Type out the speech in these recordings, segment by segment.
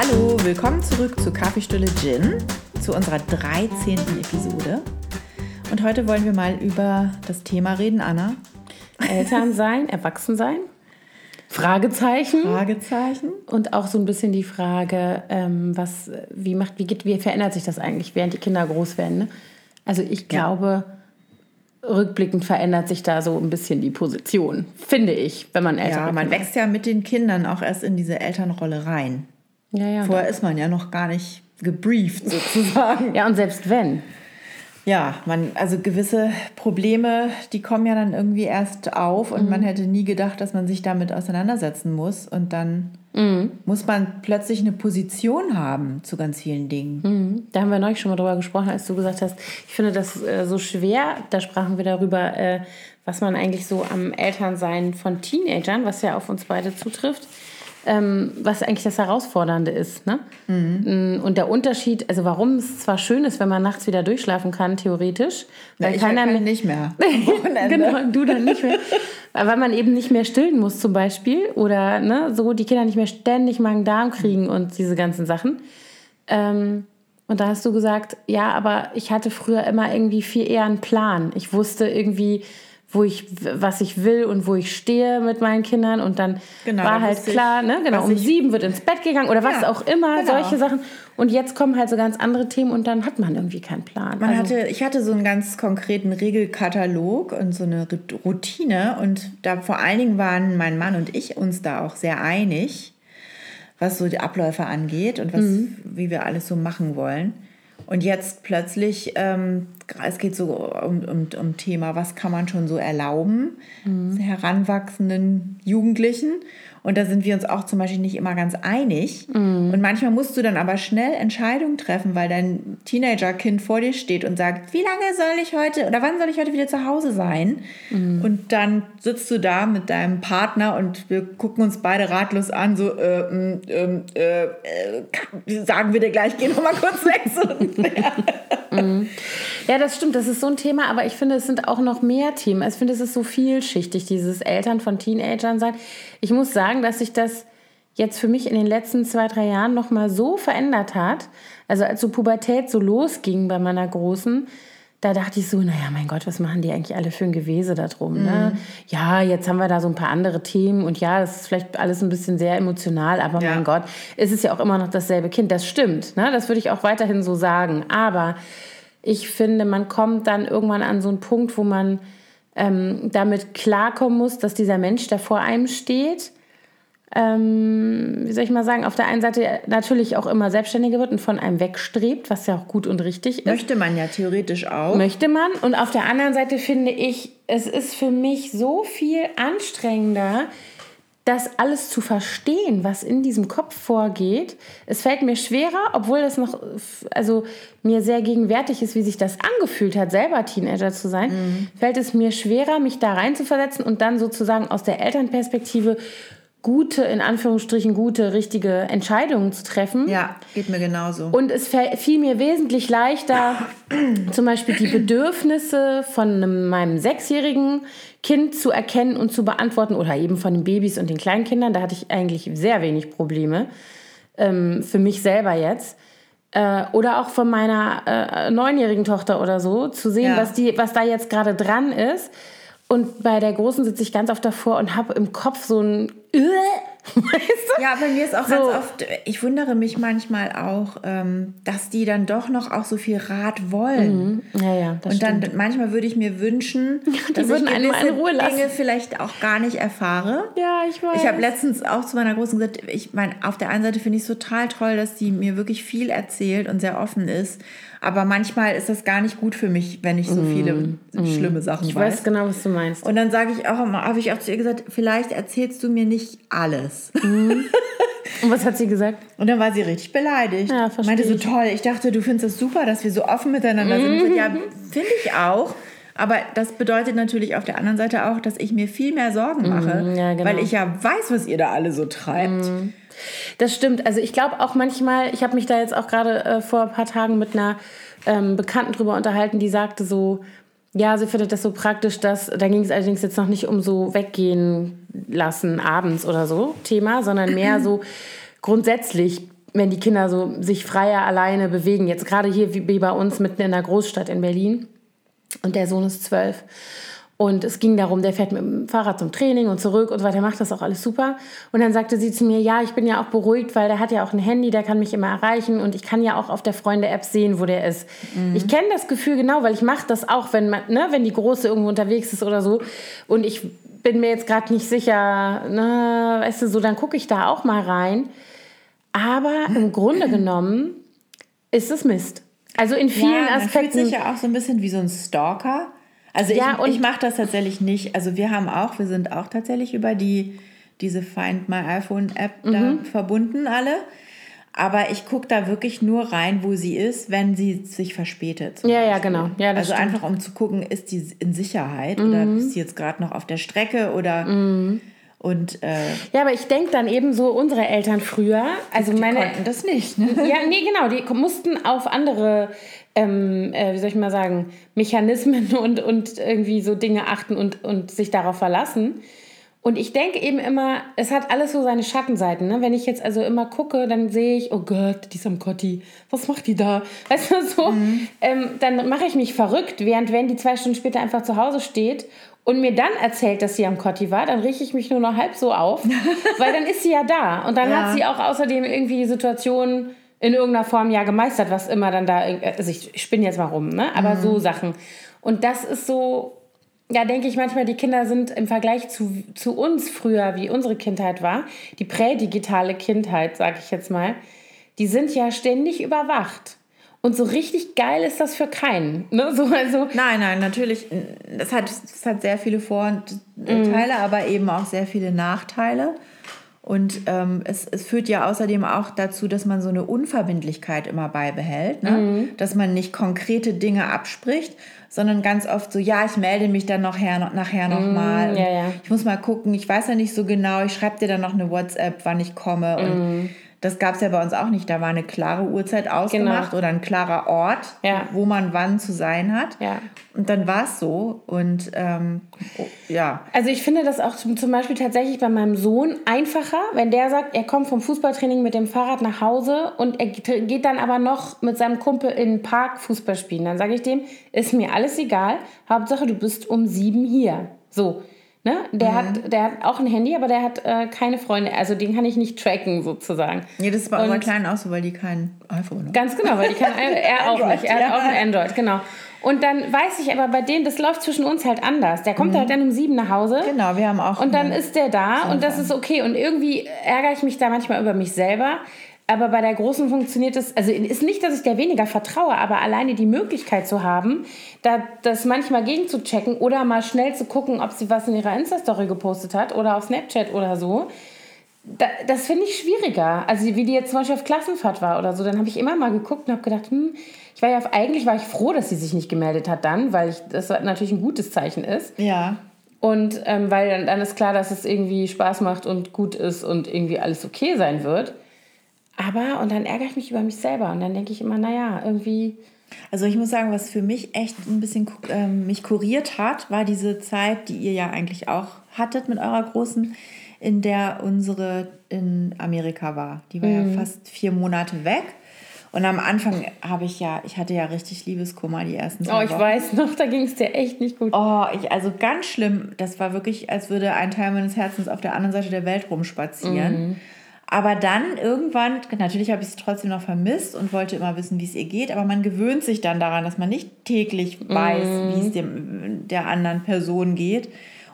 Hallo, willkommen zurück zu Kaffeestulle Gin, zu unserer 13. Episode. Und heute wollen wir mal über das Thema reden, Anna. Eltern sein, erwachsen sein. Fragezeichen. Fragezeichen. Und auch so ein bisschen die Frage, ähm, was, wie macht, wie geht, wie verändert sich das eigentlich, während die Kinder groß werden? Ne? Also ich glaube, ja. rückblickend verändert sich da so ein bisschen die Position, finde ich, wenn man älter wird. Ja, man wächst ja mit den Kindern auch erst in diese Elternrolle rein. Ja, ja. Vorher ist man ja noch gar nicht gebrieft sozusagen. ja, und selbst wenn. Ja, man, also gewisse Probleme, die kommen ja dann irgendwie erst auf und mhm. man hätte nie gedacht, dass man sich damit auseinandersetzen muss. Und dann mhm. muss man plötzlich eine Position haben zu ganz vielen Dingen. Mhm. Da haben wir neulich schon mal drüber gesprochen, als du gesagt hast, ich finde das äh, so schwer. Da sprachen wir darüber, äh, was man eigentlich so am Elternsein von Teenagern, was ja auf uns beide zutrifft, ähm, was eigentlich das Herausfordernde ist. Ne? Mhm. Und der Unterschied, also warum es zwar schön ist, wenn man nachts wieder durchschlafen kann, theoretisch. Weil ich keiner halt nicht mehr. genau, du dann nicht mehr. weil man eben nicht mehr stillen muss zum Beispiel oder ne, so die Kinder nicht mehr ständig Magen-Darm kriegen und diese ganzen Sachen. Ähm, und da hast du gesagt, ja, aber ich hatte früher immer irgendwie viel eher einen Plan. Ich wusste irgendwie, wo ich, was ich will und wo ich stehe mit meinen Kindern. Und dann genau, war halt klar, ne, genau, um sieben wird ins Bett gegangen oder was ja, auch immer, genau. solche Sachen. Und jetzt kommen halt so ganz andere Themen und dann hat man irgendwie keinen Plan. Man also, hatte, ich hatte so einen ganz konkreten Regelkatalog und so eine Routine. Und da vor allen Dingen waren mein Mann und ich uns da auch sehr einig, was so die Abläufe angeht und was, mhm. wie wir alles so machen wollen. Und jetzt plötzlich, ähm, es geht so um, um, um Thema, was kann man schon so erlauben, mhm. heranwachsenden Jugendlichen. Und da sind wir uns auch zum Beispiel nicht immer ganz einig. Mhm. Und manchmal musst du dann aber schnell Entscheidungen treffen, weil dein Teenagerkind vor dir steht und sagt, wie lange soll ich heute oder wann soll ich heute wieder zu Hause sein? Mhm. Und dann sitzt du da mit deinem Partner und wir gucken uns beide ratlos an, so, äh, mm, ähm, äh, äh, sagen wir dir gleich, geh noch mal kurz weg. Mhm. Ja, das stimmt, das ist so ein Thema, aber ich finde, es sind auch noch mehr Themen. Ich finde, es ist so vielschichtig, dieses Eltern von Teenagern sein. Ich muss sagen, dass sich das jetzt für mich in den letzten zwei, drei Jahren noch mal so verändert hat. Also als so Pubertät so losging bei meiner Großen, da dachte ich so, naja, mein Gott, was machen die eigentlich alle für ein Gewese da drum? Ne? Mhm. Ne? Ja, jetzt haben wir da so ein paar andere Themen und ja, das ist vielleicht alles ein bisschen sehr emotional, aber ja. mein Gott, es ist ja auch immer noch dasselbe Kind. Das stimmt, ne? das würde ich auch weiterhin so sagen. Aber ich finde, man kommt dann irgendwann an so einen Punkt, wo man ähm, damit klarkommen muss, dass dieser Mensch, der vor einem steht, ähm, wie soll ich mal sagen, auf der einen Seite natürlich auch immer selbstständiger wird und von einem wegstrebt, was ja auch gut und richtig ist. Möchte man ja theoretisch auch. Möchte man. Und auf der anderen Seite finde ich, es ist für mich so viel anstrengender, das alles zu verstehen, was in diesem Kopf vorgeht. Es fällt mir schwerer, obwohl das noch, also mir sehr gegenwärtig ist, wie sich das angefühlt hat, selber Teenager zu sein, mhm. fällt es mir schwerer, mich da reinzuversetzen und dann sozusagen aus der Elternperspektive gute, in Anführungsstrichen gute, richtige Entscheidungen zu treffen. Ja, geht mir genauso. Und es fiel mir wesentlich leichter, zum Beispiel die Bedürfnisse von einem, meinem sechsjährigen Kind zu erkennen und zu beantworten oder eben von den Babys und den Kleinkindern. Da hatte ich eigentlich sehr wenig Probleme ähm, für mich selber jetzt. Äh, oder auch von meiner äh, neunjährigen Tochter oder so, zu sehen, ja. was, die, was da jetzt gerade dran ist und bei der Großen sitze ich ganz oft davor und habe im Kopf so ein äh, Weißt du? Ja, bei mir ist auch so. ganz oft, ich wundere mich manchmal auch, ähm, dass die dann doch noch auch so viel Rat wollen. Mhm. Ja, ja, das Und dann stimmt. manchmal würde ich mir wünschen, die dass würden ich gewisse. Dinge vielleicht auch gar nicht erfahre. Ja, ich weiß. Ich habe letztens auch zu meiner Großen gesagt, ich meine, auf der einen Seite finde ich es total toll, dass die mir wirklich viel erzählt und sehr offen ist. Aber manchmal ist das gar nicht gut für mich, wenn ich so viele mm, schlimme Sachen ich weiß. Ich weiß genau, was du meinst. Und dann sage ich auch immer, habe ich auch zu ihr gesagt, vielleicht erzählst du mir nicht alles. Mm. Und was hat sie gesagt? Und dann war sie richtig beleidigt. Ja, verstehe Meinte so, toll, ich dachte, du findest es super, dass wir so offen miteinander mm. sind. Ja, finde ich auch. Aber das bedeutet natürlich auf der anderen Seite auch, dass ich mir viel mehr Sorgen mm, mache, ja, genau. weil ich ja weiß, was ihr da alle so treibt. Das stimmt. Also ich glaube auch manchmal, ich habe mich da jetzt auch gerade äh, vor ein paar Tagen mit einer ähm, Bekannten drüber unterhalten, die sagte so, ja, sie findet das so praktisch, dass, da ging es allerdings jetzt noch nicht um so weggehen lassen abends oder so Thema, sondern mehr so grundsätzlich wenn die Kinder so sich freier alleine bewegen. Jetzt gerade hier wie bei uns mitten in der Großstadt in Berlin. Und der Sohn ist zwölf. Und es ging darum, der fährt mit dem Fahrrad zum Training und zurück und so weiter, macht das auch alles super. Und dann sagte sie zu mir, ja, ich bin ja auch beruhigt, weil der hat ja auch ein Handy, der kann mich immer erreichen und ich kann ja auch auf der Freunde-App sehen, wo der ist. Mhm. Ich kenne das Gefühl genau, weil ich mache das auch, wenn, man, ne, wenn die Große irgendwo unterwegs ist oder so. Und ich bin mir jetzt gerade nicht sicher, ne, weißt du, so, dann gucke ich da auch mal rein. Aber im Grunde genommen ist es Mist. Also in vielen ja, Aspekten. Fühlt sich ja auch so ein bisschen wie so ein Stalker. Also ja, ich, ich mache das tatsächlich nicht. Also wir haben auch, wir sind auch tatsächlich über die diese Find My iPhone App mhm. da verbunden alle. Aber ich gucke da wirklich nur rein, wo sie ist, wenn sie sich verspätet. Ja, Beispiel. ja, genau. Ja, also stimmt. einfach um zu gucken, ist die in Sicherheit mhm. oder ist sie jetzt gerade noch auf der Strecke oder mhm. Und äh, ja, aber ich denke dann eben so unsere Eltern früher, also die meine konnten das nicht. Ne? Ja, nee, genau, die mussten auf andere ähm, äh, wie soll ich mal sagen, Mechanismen und, und irgendwie so Dinge achten und, und sich darauf verlassen. Und ich denke eben immer, es hat alles so seine Schattenseiten. Ne? Wenn ich jetzt also immer gucke, dann sehe ich, oh Gott, die ist am Kotti. Was macht die da? Weißt du, so. Mhm. Ähm, dann mache ich mich verrückt, während wenn die zwei Stunden später einfach zu Hause steht und mir dann erzählt, dass sie am Kotti war, dann rieche ich mich nur noch halb so auf, weil dann ist sie ja da. Und dann ja. hat sie auch außerdem irgendwie die Situation in irgendeiner Form ja gemeistert, was immer dann da, also ich spinne jetzt mal rum, ne? aber mhm. so Sachen. Und das ist so, ja, denke ich manchmal, die Kinder sind im Vergleich zu, zu uns früher, wie unsere Kindheit war, die prädigitale Kindheit, sage ich jetzt mal, die sind ja ständig überwacht. Und so richtig geil ist das für keinen. Ne? So, also nein, nein, natürlich. Das hat, das hat sehr viele Vor- und Teile, mhm. aber eben auch sehr viele Nachteile. Und ähm, es, es führt ja außerdem auch dazu, dass man so eine Unverbindlichkeit immer beibehält, ne? Mhm. dass man nicht konkrete Dinge abspricht, sondern ganz oft so, ja, ich melde mich dann noch her, nachher nochmal. Mhm, ja, ja. Ich muss mal gucken, ich weiß ja nicht so genau, ich schreibe dir dann noch eine WhatsApp, wann ich komme. Und mhm. Das gab es ja bei uns auch nicht. Da war eine klare Uhrzeit ausgemacht genau. oder ein klarer Ort, ja. wo man wann zu sein hat. Ja. Und dann war es so. Und ähm, oh, ja. Also ich finde das auch zum Beispiel tatsächlich bei meinem Sohn einfacher, wenn der sagt, er kommt vom Fußballtraining mit dem Fahrrad nach Hause und er geht dann aber noch mit seinem Kumpel in den Park Fußball spielen. Dann sage ich dem, ist mir alles egal. Hauptsache, du bist um sieben hier. So. Ne? Der, mhm. hat, der hat auch ein Handy, aber der hat äh, keine Freunde. Also den kann ich nicht tracken sozusagen. Ja, das ist bei unseren Kleinen auch so, weil die kein iPhone haben. Ganz genau, weil die kann er auch nicht. Er hat auch ein Android, genau. Und dann weiß ich aber bei denen, das läuft zwischen uns halt anders. Der kommt mhm. halt dann um sieben nach Hause. Genau, wir haben auch. Und dann ist der da und das ist okay. Und irgendwie ärgere ich mich da manchmal über mich selber, aber bei der Großen funktioniert es, also ist nicht, dass ich der weniger vertraue, aber alleine die Möglichkeit zu haben, da, das manchmal gegenzuchecken oder mal schnell zu gucken, ob sie was in ihrer Insta-Story gepostet hat oder auf Snapchat oder so, da, das finde ich schwieriger. Also wie die jetzt zum Beispiel auf Klassenfahrt war oder so, dann habe ich immer mal geguckt und habe gedacht, hm, ich war ja eigentlich war ich froh, dass sie sich nicht gemeldet hat dann, weil ich, das natürlich ein gutes Zeichen ist. Ja. Und ähm, weil dann, dann ist klar, dass es irgendwie Spaß macht und gut ist und irgendwie alles okay sein wird. Aber, und dann ärgere ich mich über mich selber. Und dann denke ich immer, naja, irgendwie. Also ich muss sagen, was für mich echt ein bisschen ähm, mich kuriert hat, war diese Zeit, die ihr ja eigentlich auch hattet mit eurer Großen, in der unsere in Amerika war. Die war mhm. ja fast vier Monate weg. Und am Anfang habe ich ja, ich hatte ja richtig Liebeskummer die ersten zwei Oh, ich Wochen. weiß noch, da ging es dir echt nicht gut. Oh, ich, also ganz schlimm. Das war wirklich, als würde ein Teil meines Herzens auf der anderen Seite der Welt rumspazieren. Mhm. Aber dann irgendwann, natürlich habe ich es trotzdem noch vermisst und wollte immer wissen, wie es ihr geht, aber man gewöhnt sich dann daran, dass man nicht täglich weiß, mm. wie es dem, der anderen Person geht.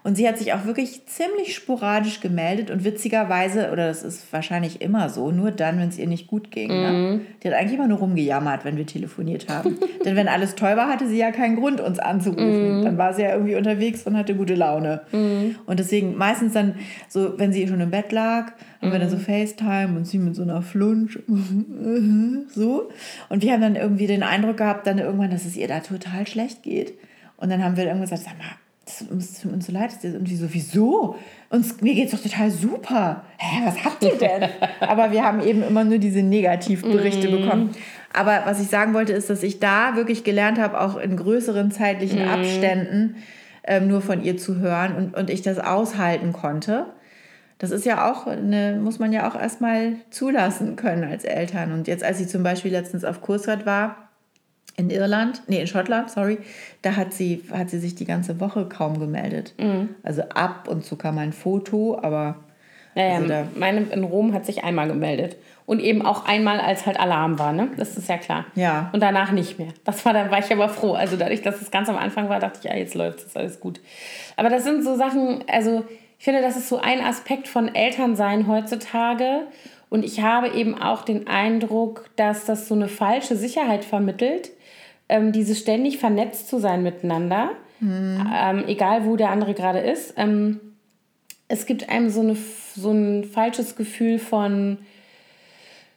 Und sie hat sich auch wirklich ziemlich sporadisch gemeldet und witzigerweise, oder das ist wahrscheinlich immer so, nur dann, wenn es ihr nicht gut ging. Ne? Mhm. Die hat eigentlich immer nur rumgejammert, wenn wir telefoniert haben. Denn wenn alles toll war, hatte sie ja keinen Grund, uns anzurufen. Mm. Dann war sie ja irgendwie unterwegs und hatte gute Laune. Mm. Und deswegen meistens dann, so wenn sie schon im Bett lag, haben wir dann so FaceTime und sie mit so einer Flunsch. so. Und wir haben dann irgendwie den Eindruck gehabt, dann irgendwann, dass es ihr da total schlecht geht. Und dann haben wir irgendwann gesagt, sag mal, das tut uns so leid. Und die so, wieso? Uns, mir geht es doch total super. Hä, was habt ihr denn? Aber wir haben eben immer nur diese Negativberichte mm. bekommen. Aber was ich sagen wollte, ist, dass ich da wirklich gelernt habe, auch in größeren zeitlichen mm. Abständen ähm, nur von ihr zu hören und, und ich das aushalten konnte das ist ja auch, eine, muss man ja auch erstmal zulassen können als Eltern. Und jetzt, als sie zum Beispiel letztens auf Kursrat war, in Irland, nee, in Schottland, sorry, da hat sie, hat sie sich die ganze Woche kaum gemeldet. Mhm. Also ab und zu kam ein Foto, aber. Naja, also meine in Rom hat sich einmal gemeldet. Und eben auch einmal, als halt Alarm war, ne? Das ist ja klar. Ja. Und danach nicht mehr. Das war, dann war ich aber froh. Also dadurch, dass es ganz am Anfang war, dachte ich, ja, jetzt läuft es, alles gut. Aber das sind so Sachen, also ich finde, das ist so ein Aspekt von Elternsein heutzutage. Und ich habe eben auch den Eindruck, dass das so eine falsche Sicherheit vermittelt, ähm, dieses ständig vernetzt zu sein miteinander, mhm. ähm, egal wo der andere gerade ist. Ähm, es gibt einem so, eine, so ein falsches Gefühl von,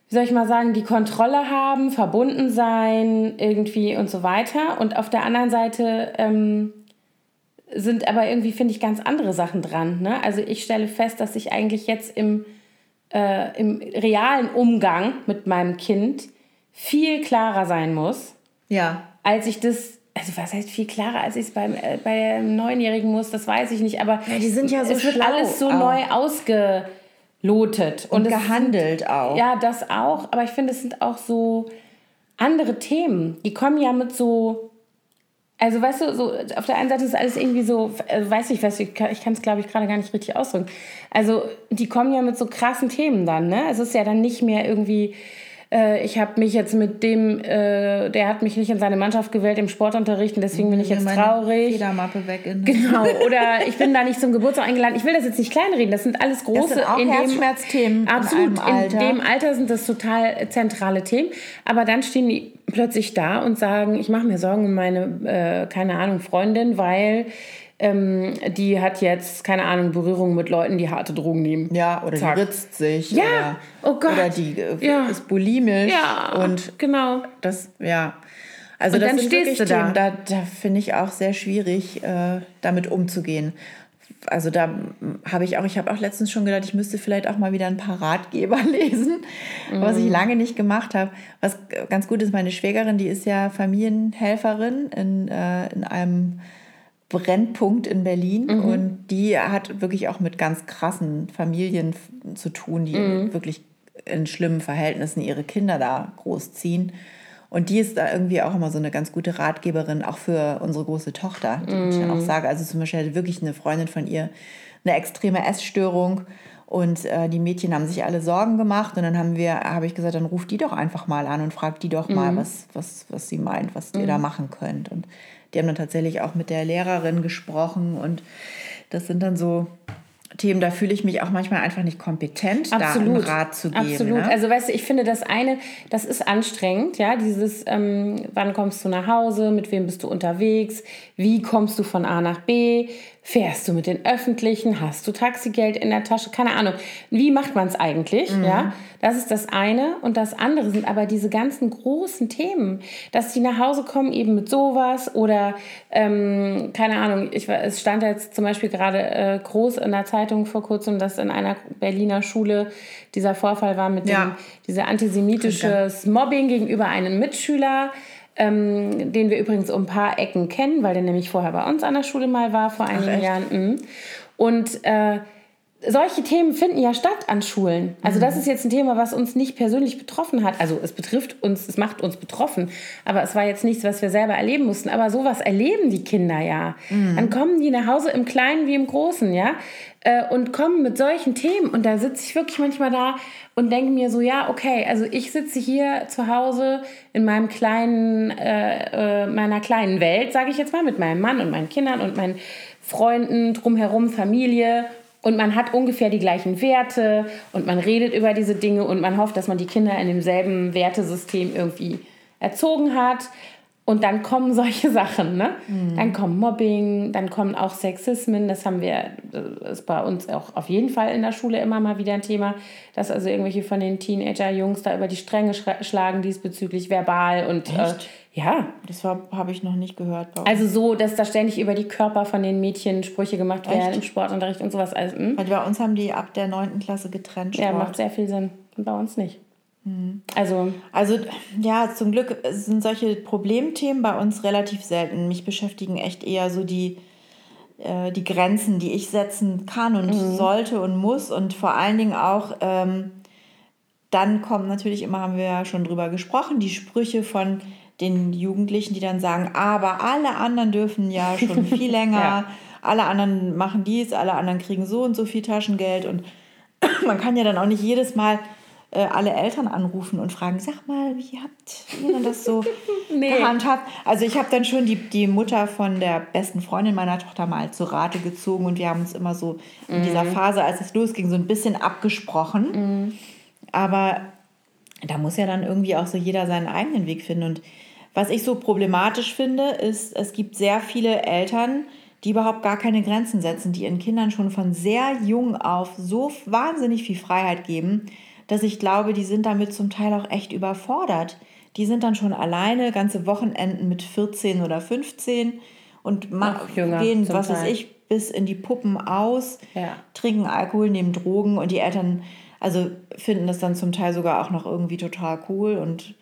wie soll ich mal sagen, die Kontrolle haben, verbunden sein, irgendwie und so weiter. Und auf der anderen Seite ähm, sind aber irgendwie, finde ich, ganz andere Sachen dran. Ne? Also ich stelle fest, dass ich eigentlich jetzt im, äh, im realen Umgang mit meinem Kind viel klarer sein muss. Ja. Als ich das, also was heißt viel klarer, als ich es beim äh, bei Neunjährigen muss, das weiß ich nicht. Aber ja, die sind ja so es wird alles so auch. neu ausgelotet. Und, und gehandelt sind, auch. Ja, das auch. Aber ich finde, es sind auch so andere Themen. Die kommen ja mit so also weißt du, so auf der einen Seite ist alles irgendwie so, äh, weiß ich, weiß ich, ich kann es glaube ich gerade gar nicht richtig ausdrücken. Also die kommen ja mit so krassen Themen dann, ne? Es ist ja dann nicht mehr irgendwie äh, ich habe mich jetzt mit dem, äh, der hat mich nicht in seine Mannschaft gewählt im Sportunterricht und deswegen bin ich jetzt traurig. Federmappe weg. In genau, oder ich bin da nicht zum Geburtstag eingeladen. Ich will das jetzt nicht kleinreden, das sind alles große... Das sind auch in Herzschmerzthemen dem, Absolut, in, in dem Alter sind das total zentrale Themen. Aber dann stehen die plötzlich da und sagen, ich mache mir Sorgen um meine, äh, keine Ahnung, Freundin, weil ähm, die hat jetzt, keine Ahnung, Berührung mit Leuten, die harte Drogen nehmen. Ja, oder Zack. die ritzt sich. Ja, oder, oh Gott. Oder die äh, ja. ist bulimisch. Ja, und genau. Das, ja. Also und das dann sind stehst du da. da, da finde ich auch sehr schwierig, äh, damit umzugehen. Also da habe ich auch, ich habe auch letztens schon gedacht, ich müsste vielleicht auch mal wieder ein paar Ratgeber lesen, mhm. was ich mhm. lange nicht gemacht habe. Was ganz gut ist, meine Schwägerin, die ist ja Familienhelferin in, äh, in einem Brennpunkt in Berlin mhm. und die hat wirklich auch mit ganz krassen Familien zu tun, die mhm. wirklich in schlimmen Verhältnissen ihre Kinder da großziehen. Und die ist da irgendwie auch immer so eine ganz gute Ratgeberin, auch für unsere große Tochter, die mm. ich dann auch mhm. sage. Also zum Beispiel wirklich eine Freundin von ihr eine extreme Essstörung und äh, die Mädchen haben sich alle Sorgen gemacht und dann haben wir, habe ich gesagt, dann ruft die doch einfach mal an und fragt die doch mal, mm. was, was, was sie meint, was ihr da mhm. machen könnt. Und die haben dann tatsächlich auch mit der Lehrerin gesprochen und das sind dann so Themen, da fühle ich mich auch manchmal einfach nicht kompetent, Absolut. da einen Rat zu geben. Absolut. Ne? Also weißt du, ich finde das eine, das ist anstrengend, ja, dieses, ähm, wann kommst du nach Hause, mit wem bist du unterwegs, wie kommst du von A nach B, Fährst du mit den Öffentlichen? Hast du Taxigeld in der Tasche? Keine Ahnung. Wie macht man es eigentlich? Mhm. Ja, das ist das eine. Und das andere sind aber diese ganzen großen Themen, dass die nach Hause kommen eben mit sowas oder ähm, keine Ahnung. Ich, es stand jetzt zum Beispiel gerade äh, groß in der Zeitung vor kurzem, dass in einer Berliner Schule dieser Vorfall war mit ja. dem dieser antisemitisches Mobbing gegenüber einem Mitschüler ähm, den wir übrigens um ein paar Ecken kennen, weil der nämlich vorher bei uns an der Schule mal war, vor einigen Ach, Jahren. Mhm. Und äh, solche Themen finden ja statt an Schulen. Also das mhm. ist jetzt ein Thema, was uns nicht persönlich betroffen hat. Also es betrifft uns, es macht uns betroffen. Aber es war jetzt nichts, was wir selber erleben mussten. Aber sowas erleben die Kinder ja. Mhm. Dann kommen die nach Hause im Kleinen wie im Großen, ja. Äh, und kommen mit solchen Themen. Und da sitze ich wirklich manchmal da und denke mir so, ja, okay, also ich sitze hier zu Hause in meinem kleinen, äh, äh, meiner kleinen Welt, sage ich jetzt mal, mit meinem Mann und meinen Kindern und meinen Freunden drumherum, Familie und man hat ungefähr die gleichen Werte und man redet über diese Dinge und man hofft, dass man die Kinder in demselben Wertesystem irgendwie erzogen hat. Und dann kommen solche Sachen, ne? Mhm. Dann kommt Mobbing, dann kommen auch Sexismen. Das haben wir, das ist bei uns auch auf jeden Fall in der Schule immer mal wieder ein Thema, dass also irgendwelche von den Teenager-Jungs da über die Stränge schlagen diesbezüglich verbal und äh, ja. Das habe ich noch nicht gehört. Also so, dass da ständig über die Körper von den Mädchen Sprüche gemacht werden Echt? im Sportunterricht und sowas. Also? Weil bei uns haben die ab der 9. Klasse getrennt. Sport. Ja, macht sehr viel Sinn. Und bei uns nicht. Also, also ja, zum Glück sind solche Problemthemen bei uns relativ selten. Mich beschäftigen echt eher so die, äh, die Grenzen, die ich setzen kann und mhm. sollte und muss und vor allen Dingen auch, ähm, dann kommen natürlich immer, haben wir ja schon drüber gesprochen, die Sprüche von den Jugendlichen, die dann sagen, aber alle anderen dürfen ja schon viel länger, ja. alle anderen machen dies, alle anderen kriegen so und so viel Taschengeld und man kann ja dann auch nicht jedes Mal äh, alle Eltern anrufen und fragen, sag mal, wie habt ihr denn das so nee. gehandhabt? Also ich habe dann schon die, die Mutter von der besten Freundin meiner Tochter mal zu Rate gezogen und wir haben uns immer so in dieser mhm. Phase, als es losging, so ein bisschen abgesprochen. Mhm. Aber da muss ja dann irgendwie auch so jeder seinen eigenen Weg finden. Und was ich so problematisch finde, ist, es gibt sehr viele Eltern, die überhaupt gar keine Grenzen setzen, die ihren Kindern schon von sehr jung auf so wahnsinnig viel Freiheit geben, dass ich glaube, die sind damit zum Teil auch echt überfordert. Die sind dann schon alleine ganze Wochenenden mit 14 oder 15 und jünger, gehen, was weiß ich, bis in die Puppen aus, ja. trinken Alkohol, nehmen Drogen und die Eltern also finden das dann zum Teil sogar auch noch irgendwie total cool und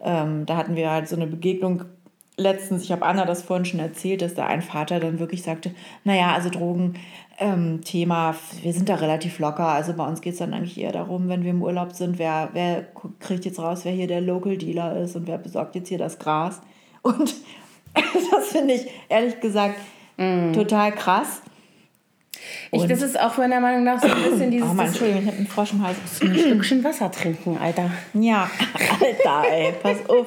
ähm, da hatten wir halt so eine Begegnung letztens, ich habe Anna das vorhin schon erzählt, dass da ein Vater dann wirklich sagte, naja, also Drogen, ähm, Thema, wir sind da relativ locker. Also bei uns geht es dann eigentlich eher darum, wenn wir im Urlaub sind, wer, wer kriegt jetzt raus, wer hier der Local Dealer ist und wer besorgt jetzt hier das Gras. Und das finde ich ehrlich gesagt mm. total krass. Ich, das ist auch meiner Meinung nach so ein bisschen dieses. Oh Mann, Entschuldigung, ich habe einen Frosch im Hals. Ein Stückchen Wasser trinken, Alter. Ja, Alter, ey, pass auf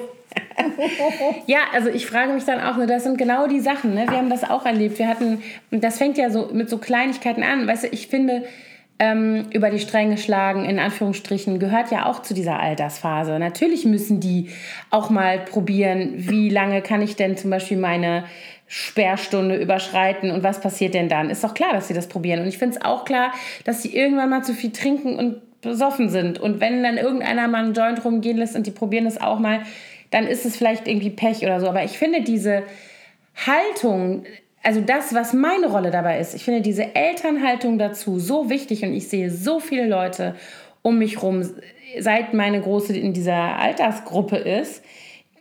ja, also ich frage mich dann auch, ne, das sind genau die Sachen, ne? Wir haben das auch erlebt. Wir hatten, das fängt ja so mit so Kleinigkeiten an. Weißt du, ich finde, ähm, über die Stränge schlagen, in Anführungsstrichen, gehört ja auch zu dieser Altersphase. Natürlich müssen die auch mal probieren, wie lange kann ich denn zum Beispiel meine Sperrstunde überschreiten und was passiert denn dann? Ist doch klar, dass sie das probieren. Und ich finde es auch klar, dass sie irgendwann mal zu viel trinken und besoffen sind. Und wenn dann irgendeiner mal einen Joint rumgehen lässt und die probieren das auch mal, dann ist es vielleicht irgendwie Pech oder so. Aber ich finde diese Haltung, also das, was meine Rolle dabei ist, ich finde diese Elternhaltung dazu so wichtig und ich sehe so viele Leute um mich rum, seit meine Große in dieser Altersgruppe ist,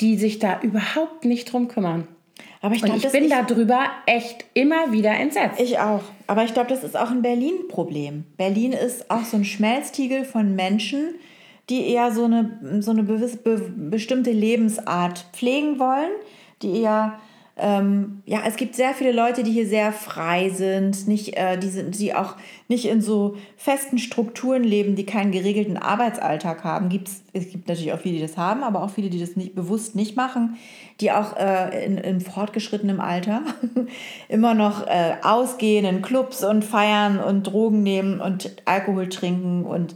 die sich da überhaupt nicht drum kümmern. Aber ich, glaub, ich bin ich, darüber echt immer wieder entsetzt. Ich auch. Aber ich glaube, das ist auch ein Berlin-Problem. Berlin ist auch so ein Schmelztiegel von Menschen, die eher so eine, so eine be bestimmte Lebensart pflegen wollen, die eher ähm, ja, es gibt sehr viele Leute, die hier sehr frei sind, nicht, äh, die, sind, die auch nicht in so festen Strukturen leben, die keinen geregelten Arbeitsalltag haben. Gibt's, es gibt natürlich auch viele, die das haben, aber auch viele, die das nicht, bewusst nicht machen, die auch äh, in, in fortgeschrittenem Alter immer noch äh, ausgehen in Clubs und feiern und Drogen nehmen und Alkohol trinken und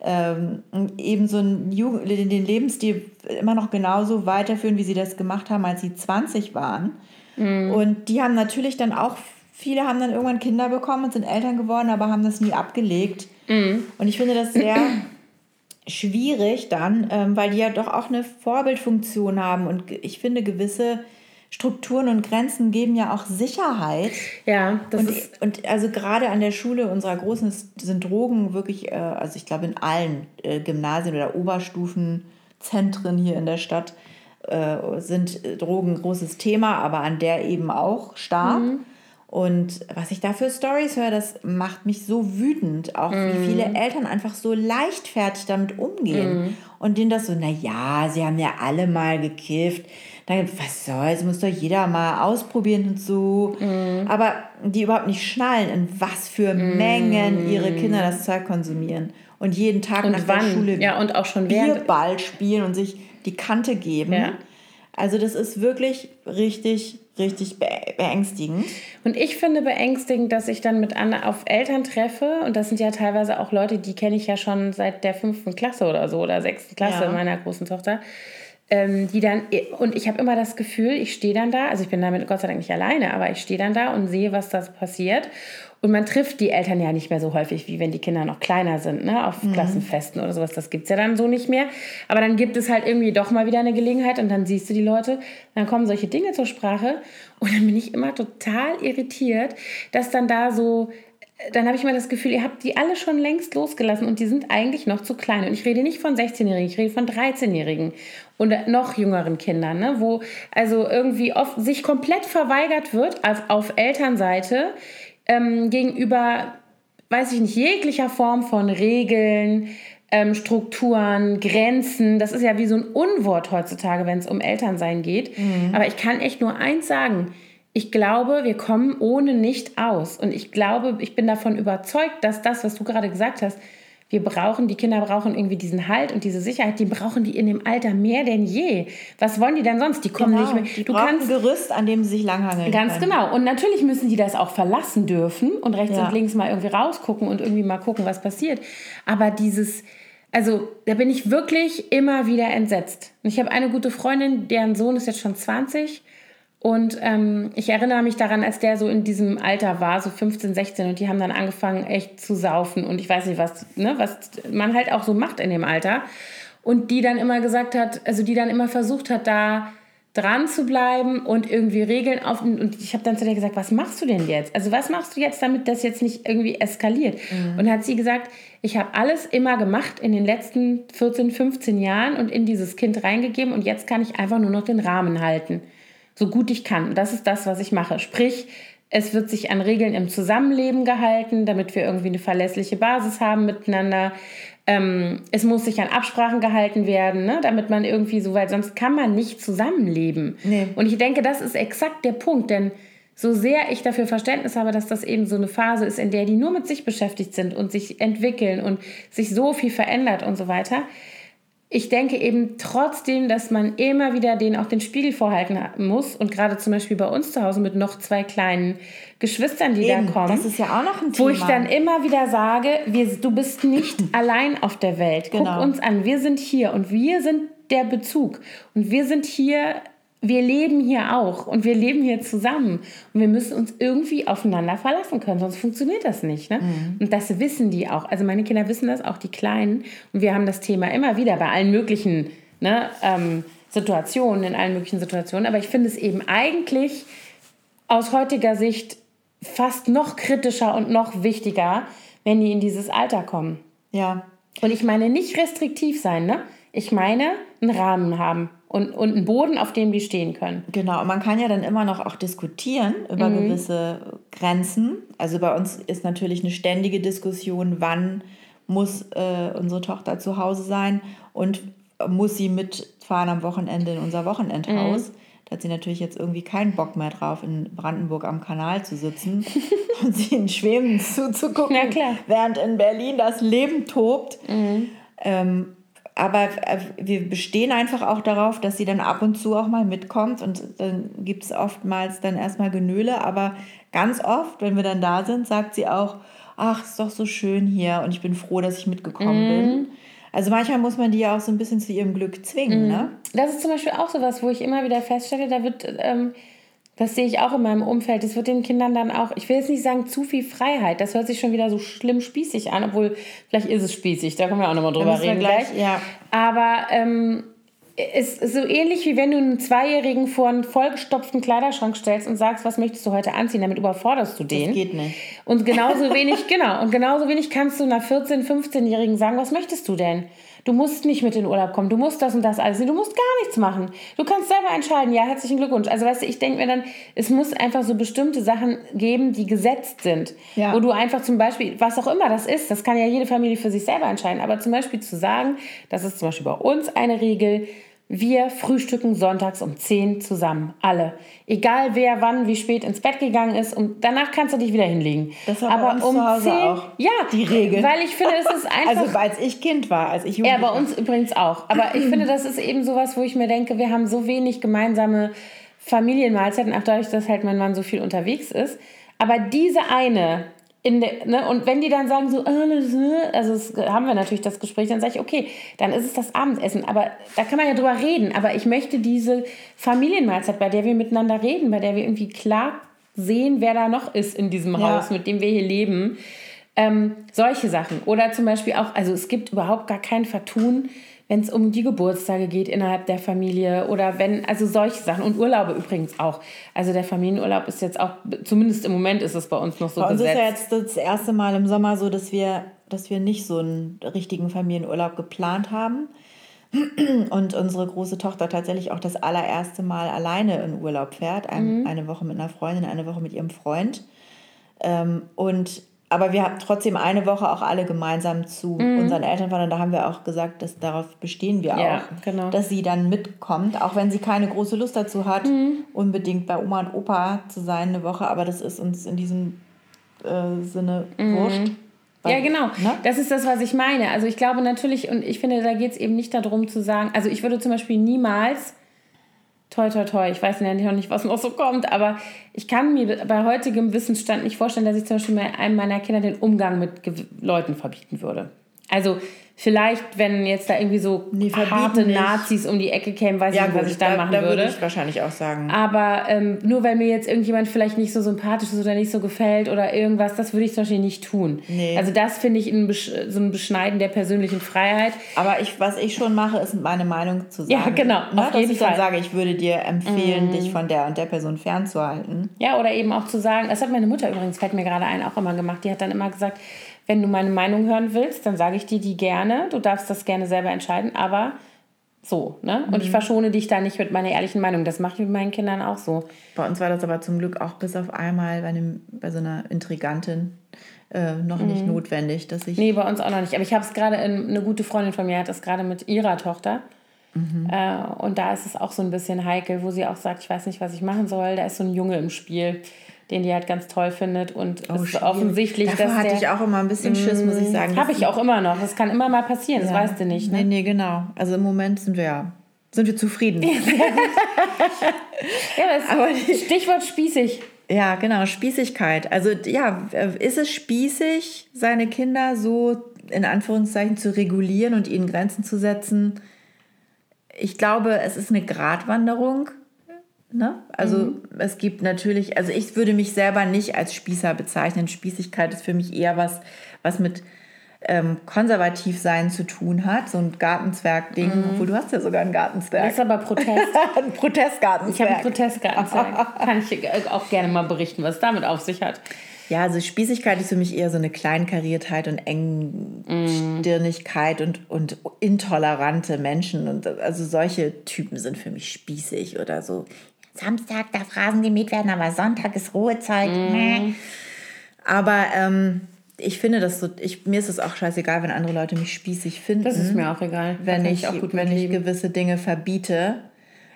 ähm, eben so einen Jugend den Lebensstil immer noch genauso weiterführen, wie sie das gemacht haben, als sie 20 waren. Mhm. Und die haben natürlich dann auch, viele haben dann irgendwann Kinder bekommen und sind Eltern geworden, aber haben das nie abgelegt. Mhm. Und ich finde das sehr schwierig dann, ähm, weil die ja doch auch eine Vorbildfunktion haben und ich finde gewisse Strukturen und Grenzen geben ja auch Sicherheit. Ja, das und, ist und also gerade an der Schule unserer Großen sind Drogen wirklich, äh, also ich glaube in allen äh, Gymnasien oder Oberstufenzentren hier in der Stadt äh, sind Drogen ein großes Thema, aber an der eben auch stark. Mhm. Und was ich da für Stories höre, das macht mich so wütend, auch mm. wie viele Eltern einfach so leichtfertig damit umgehen mm. und denen das so, na ja, sie haben ja alle mal gekifft, dann was soll's, muss doch jeder mal ausprobieren und so. Mm. Aber die überhaupt nicht schnallen, in was für Mengen ihre Kinder das Zeug konsumieren und jeden Tag und nach wann? der Schule ja, und auch schon Bierball spielen und sich die Kante geben. Ja. Also das ist wirklich richtig, richtig beängstigend. Und ich finde beängstigend, dass ich dann mit Anna auf Eltern treffe und das sind ja teilweise auch Leute, die kenne ich ja schon seit der fünften Klasse oder so oder sechsten Klasse ja. meiner großen Tochter. Ähm, die dann, und ich habe immer das Gefühl, ich stehe dann da, also ich bin damit Gott sei Dank nicht alleine, aber ich stehe dann da und sehe, was da passiert und man trifft die Eltern ja nicht mehr so häufig, wie wenn die Kinder noch kleiner sind, ne? auf mhm. Klassenfesten oder sowas. Das gibt es ja dann so nicht mehr. Aber dann gibt es halt irgendwie doch mal wieder eine Gelegenheit und dann siehst du die Leute, dann kommen solche Dinge zur Sprache und dann bin ich immer total irritiert, dass dann da so dann habe ich immer das Gefühl, ihr habt die alle schon längst losgelassen und die sind eigentlich noch zu klein. Und ich rede nicht von 16-Jährigen, ich rede von 13-Jährigen und noch jüngeren Kindern, ne? wo also irgendwie oft sich komplett verweigert wird auf, auf Elternseite ähm, gegenüber, weiß ich nicht, jeglicher Form von Regeln, ähm, Strukturen, Grenzen. Das ist ja wie so ein Unwort heutzutage, wenn es um Elternsein geht. Mhm. Aber ich kann echt nur eins sagen ich glaube, wir kommen ohne nicht aus. Und ich glaube, ich bin davon überzeugt, dass das, was du gerade gesagt hast, wir brauchen, die Kinder brauchen irgendwie diesen Halt und diese Sicherheit, die brauchen die in dem Alter mehr denn je. Was wollen die denn sonst? Die kommen genau, nicht mehr. Die du brauchen kannst, ein Gerüst, an dem sie sich langhangeln Ganz können. genau. Und natürlich müssen die das auch verlassen dürfen und rechts ja. und links mal irgendwie rausgucken und irgendwie mal gucken, was passiert. Aber dieses, also da bin ich wirklich immer wieder entsetzt. Und ich habe eine gute Freundin, deren Sohn ist jetzt schon 20 und ähm, ich erinnere mich daran, als der so in diesem Alter war, so 15, 16, und die haben dann angefangen, echt zu saufen. Und ich weiß nicht, was, ne, was man halt auch so macht in dem Alter. Und die dann immer gesagt hat, also die dann immer versucht hat, da dran zu bleiben und irgendwie Regeln auf. Und ich habe dann zu der gesagt, was machst du denn jetzt? Also was machst du jetzt, damit das jetzt nicht irgendwie eskaliert? Mhm. Und hat sie gesagt, ich habe alles immer gemacht in den letzten 14, 15 Jahren und in dieses Kind reingegeben und jetzt kann ich einfach nur noch den Rahmen halten so gut ich kann. Das ist das, was ich mache. Sprich, es wird sich an Regeln im Zusammenleben gehalten, damit wir irgendwie eine verlässliche Basis haben miteinander. Ähm, es muss sich an Absprachen gehalten werden, ne? damit man irgendwie so, weil sonst kann man nicht zusammenleben. Nee. Und ich denke, das ist exakt der Punkt, denn so sehr ich dafür Verständnis habe, dass das eben so eine Phase ist, in der die nur mit sich beschäftigt sind und sich entwickeln und sich so viel verändert und so weiter, ich denke eben trotzdem, dass man immer wieder denen auch den Spiegel vorhalten muss. Und gerade zum Beispiel bei uns zu Hause mit noch zwei kleinen Geschwistern, die eben, da kommen. Das ist ja auch noch ein Thema. Wo ich dann immer wieder sage, wir, du bist nicht allein auf der Welt. Guck genau. uns an, wir sind hier und wir sind der Bezug. Und wir sind hier wir leben hier auch und wir leben hier zusammen. Und wir müssen uns irgendwie aufeinander verlassen können, sonst funktioniert das nicht. Ne? Mhm. Und das wissen die auch. Also meine Kinder wissen das, auch die Kleinen. Und wir haben das Thema immer wieder bei allen möglichen ne, ähm, Situationen, in allen möglichen Situationen. Aber ich finde es eben eigentlich aus heutiger Sicht fast noch kritischer und noch wichtiger, wenn die in dieses Alter kommen. Ja. Und ich meine nicht restriktiv sein, ne? Ich meine einen Rahmen haben und, und einen Boden, auf dem die stehen können. Genau, und man kann ja dann immer noch auch diskutieren über mhm. gewisse Grenzen. Also bei uns ist natürlich eine ständige Diskussion, wann muss äh, unsere Tochter zu Hause sein und muss sie mitfahren am Wochenende in unser Wochenendhaus. Mhm. Da hat sie natürlich jetzt irgendwie keinen Bock mehr drauf, in Brandenburg am Kanal zu sitzen und sie in Schwämen zuzugucken, während in Berlin das Leben tobt. Mhm. Ähm, aber äh, wir bestehen einfach auch darauf, dass sie dann ab und zu auch mal mitkommt und dann gibt es oftmals dann erstmal Genöle, aber ganz oft, wenn wir dann da sind, sagt sie auch, ach, ist doch so schön hier und ich bin froh, dass ich mitgekommen mm. bin. Also manchmal muss man die ja auch so ein bisschen zu ihrem Glück zwingen, mm. ne? Das ist zum Beispiel auch so was, wo ich immer wieder feststelle, da wird ähm, das sehe ich auch in meinem Umfeld. Es wird den Kindern dann auch, ich will jetzt nicht sagen zu viel Freiheit. Das hört sich schon wieder so schlimm spießig an, obwohl vielleicht ist es spießig. Da können wir auch nochmal drüber reden gleich. Ja. Aber ähm, es ist so ähnlich wie wenn du einen Zweijährigen vor einen vollgestopften Kleiderschrank stellst und sagst, was möchtest du heute anziehen? Damit überforderst du den. Das geht nicht. Und genauso wenig, genau, und genauso wenig kannst du einer 14-, 15-Jährigen sagen, was möchtest du denn? Du musst nicht mit in den Urlaub kommen, du musst das und das alles, du musst gar nichts machen. Du kannst selber entscheiden, ja, herzlichen Glückwunsch. Also weißt du, ich denke mir dann, es muss einfach so bestimmte Sachen geben, die gesetzt sind. Ja. Wo du einfach zum Beispiel, was auch immer das ist, das kann ja jede Familie für sich selber entscheiden, aber zum Beispiel zu sagen, das ist zum Beispiel bei uns eine Regel, wir frühstücken sonntags um 10 zusammen, alle. Egal wer wann, wie spät ins Bett gegangen ist und danach kannst du dich wieder hinlegen. Das war Aber bei uns um zu Hause 10, auch ja, die Regel. Weil ich finde, es ist einfach. Also als ich Kind war, als ich Ja, bei uns übrigens auch. Aber ich finde, das ist eben sowas, wo ich mir denke, wir haben so wenig gemeinsame Familienmahlzeiten, auch dadurch, dass halt mein Mann so viel unterwegs ist. Aber diese eine, der, ne, und wenn die dann sagen so, äh, also das haben wir natürlich das Gespräch, dann sage ich, okay, dann ist es das Abendessen. Aber da kann man ja drüber reden. Aber ich möchte diese Familienmahlzeit, bei der wir miteinander reden, bei der wir irgendwie klar sehen, wer da noch ist in diesem ja. Haus, mit dem wir hier leben. Ähm, solche Sachen. Oder zum Beispiel auch, also es gibt überhaupt gar kein Vertun wenn es um die Geburtstage geht innerhalb der Familie oder wenn, also solche Sachen und Urlaube übrigens auch. Also der Familienurlaub ist jetzt auch, zumindest im Moment ist es bei uns noch so bei uns gesetzt. ist ja jetzt das erste Mal im Sommer so, dass wir, dass wir nicht so einen richtigen Familienurlaub geplant haben und unsere große Tochter tatsächlich auch das allererste Mal alleine in Urlaub fährt. Ein, mhm. Eine Woche mit einer Freundin, eine Woche mit ihrem Freund. Ähm, und aber wir haben trotzdem eine Woche auch alle gemeinsam zu mhm. unseren Eltern fahren. Und da haben wir auch gesagt, dass darauf bestehen wir ja, auch, genau. dass sie dann mitkommt, auch wenn sie keine große Lust dazu hat, mhm. unbedingt bei Oma und Opa zu sein eine Woche. Aber das ist uns in diesem äh, Sinne mhm. wurscht. Ja, genau. Ne? Das ist das, was ich meine. Also ich glaube natürlich, und ich finde, da geht es eben nicht darum zu sagen, also ich würde zum Beispiel niemals toi, toi, toi, ich weiß ja noch nicht, was noch so kommt, aber ich kann mir bei heutigem Wissensstand nicht vorstellen, dass ich zum Beispiel einem meiner Kinder den Umgang mit Leuten verbieten würde. Also Vielleicht, wenn jetzt da irgendwie so nee, harte nicht. Nazis um die Ecke kämen, weiß ja, ich nicht, was ich dann da, machen da würde. würde ich wahrscheinlich auch sagen. Aber ähm, nur weil mir jetzt irgendjemand vielleicht nicht so sympathisch ist oder nicht so gefällt oder irgendwas, das würde ich zum Beispiel nicht tun. Nee. Also das finde ich ein so ein Beschneiden der persönlichen Freiheit. Aber ich, was ich schon mache, ist meine Meinung zu sagen. Ja, genau. Ne? Auf Dass jeden ich Fall. dann sage, ich würde dir empfehlen, mm. dich von der und der Person fernzuhalten. Ja, oder eben auch zu sagen, das hat meine Mutter übrigens, fällt mir gerade ein, auch immer gemacht. Die hat dann immer gesagt, wenn du meine Meinung hören willst, dann sage ich dir die gerne. Du darfst das gerne selber entscheiden, aber so, ne? Und mhm. ich verschone dich da nicht mit meiner ehrlichen Meinung. Das mache ich mit meinen Kindern auch so. Bei uns war das aber zum Glück auch bis auf einmal bei, einem, bei so einer Intrigantin äh, noch mhm. nicht notwendig, dass ich. Nee, bei uns auch noch nicht. Aber ich habe es gerade, eine gute Freundin von mir hat das gerade mit ihrer Tochter. Mhm. Äh, und da ist es auch so ein bisschen heikel, wo sie auch sagt, ich weiß nicht, was ich machen soll. Da ist so ein Junge im Spiel den die halt ganz toll findet und oh, ist offensichtlich, Davor dass hatte der, ich auch immer ein bisschen Schiss, muss ich sagen. Habe ich auch immer noch. Das kann immer mal passieren, ja. das weißt du nicht. Ne? Nee, nee, genau. Also im Moment sind wir ja sind wir zufrieden. ja, Aber Stichwort spießig. Ja, genau, Spießigkeit. Also ja, ist es spießig, seine Kinder so in Anführungszeichen zu regulieren und ihnen Grenzen zu setzen? Ich glaube, es ist eine Gratwanderung. Ne? Also mhm. es gibt natürlich, also ich würde mich selber nicht als Spießer bezeichnen. Spießigkeit ist für mich eher was, was mit ähm, konservativ sein zu tun hat, so ein Gartenzwerg-Ding, mhm. obwohl du hast ja sogar ein Gartenzwerg. Das ist aber Protest. ein Protestgartenzwerg. Ich habe ein Protestgartenzwerg. Kann ich auch gerne mal berichten, was damit auf sich hat. Ja, also Spießigkeit ist für mich eher so eine Kleinkariertheit und Engstirnigkeit mm. und, und intolerante Menschen. Und also solche Typen sind für mich spießig oder so. Samstag darf Rasen gemäht werden, aber Sonntag ist Ruhezeit. Mm. Aber ähm, ich finde das so, ich, mir ist es auch scheißegal, wenn andere Leute mich spießig finden. Das ist mir auch egal. Wenn, ich, ich, auch gut wenn ich gewisse Dinge verbiete.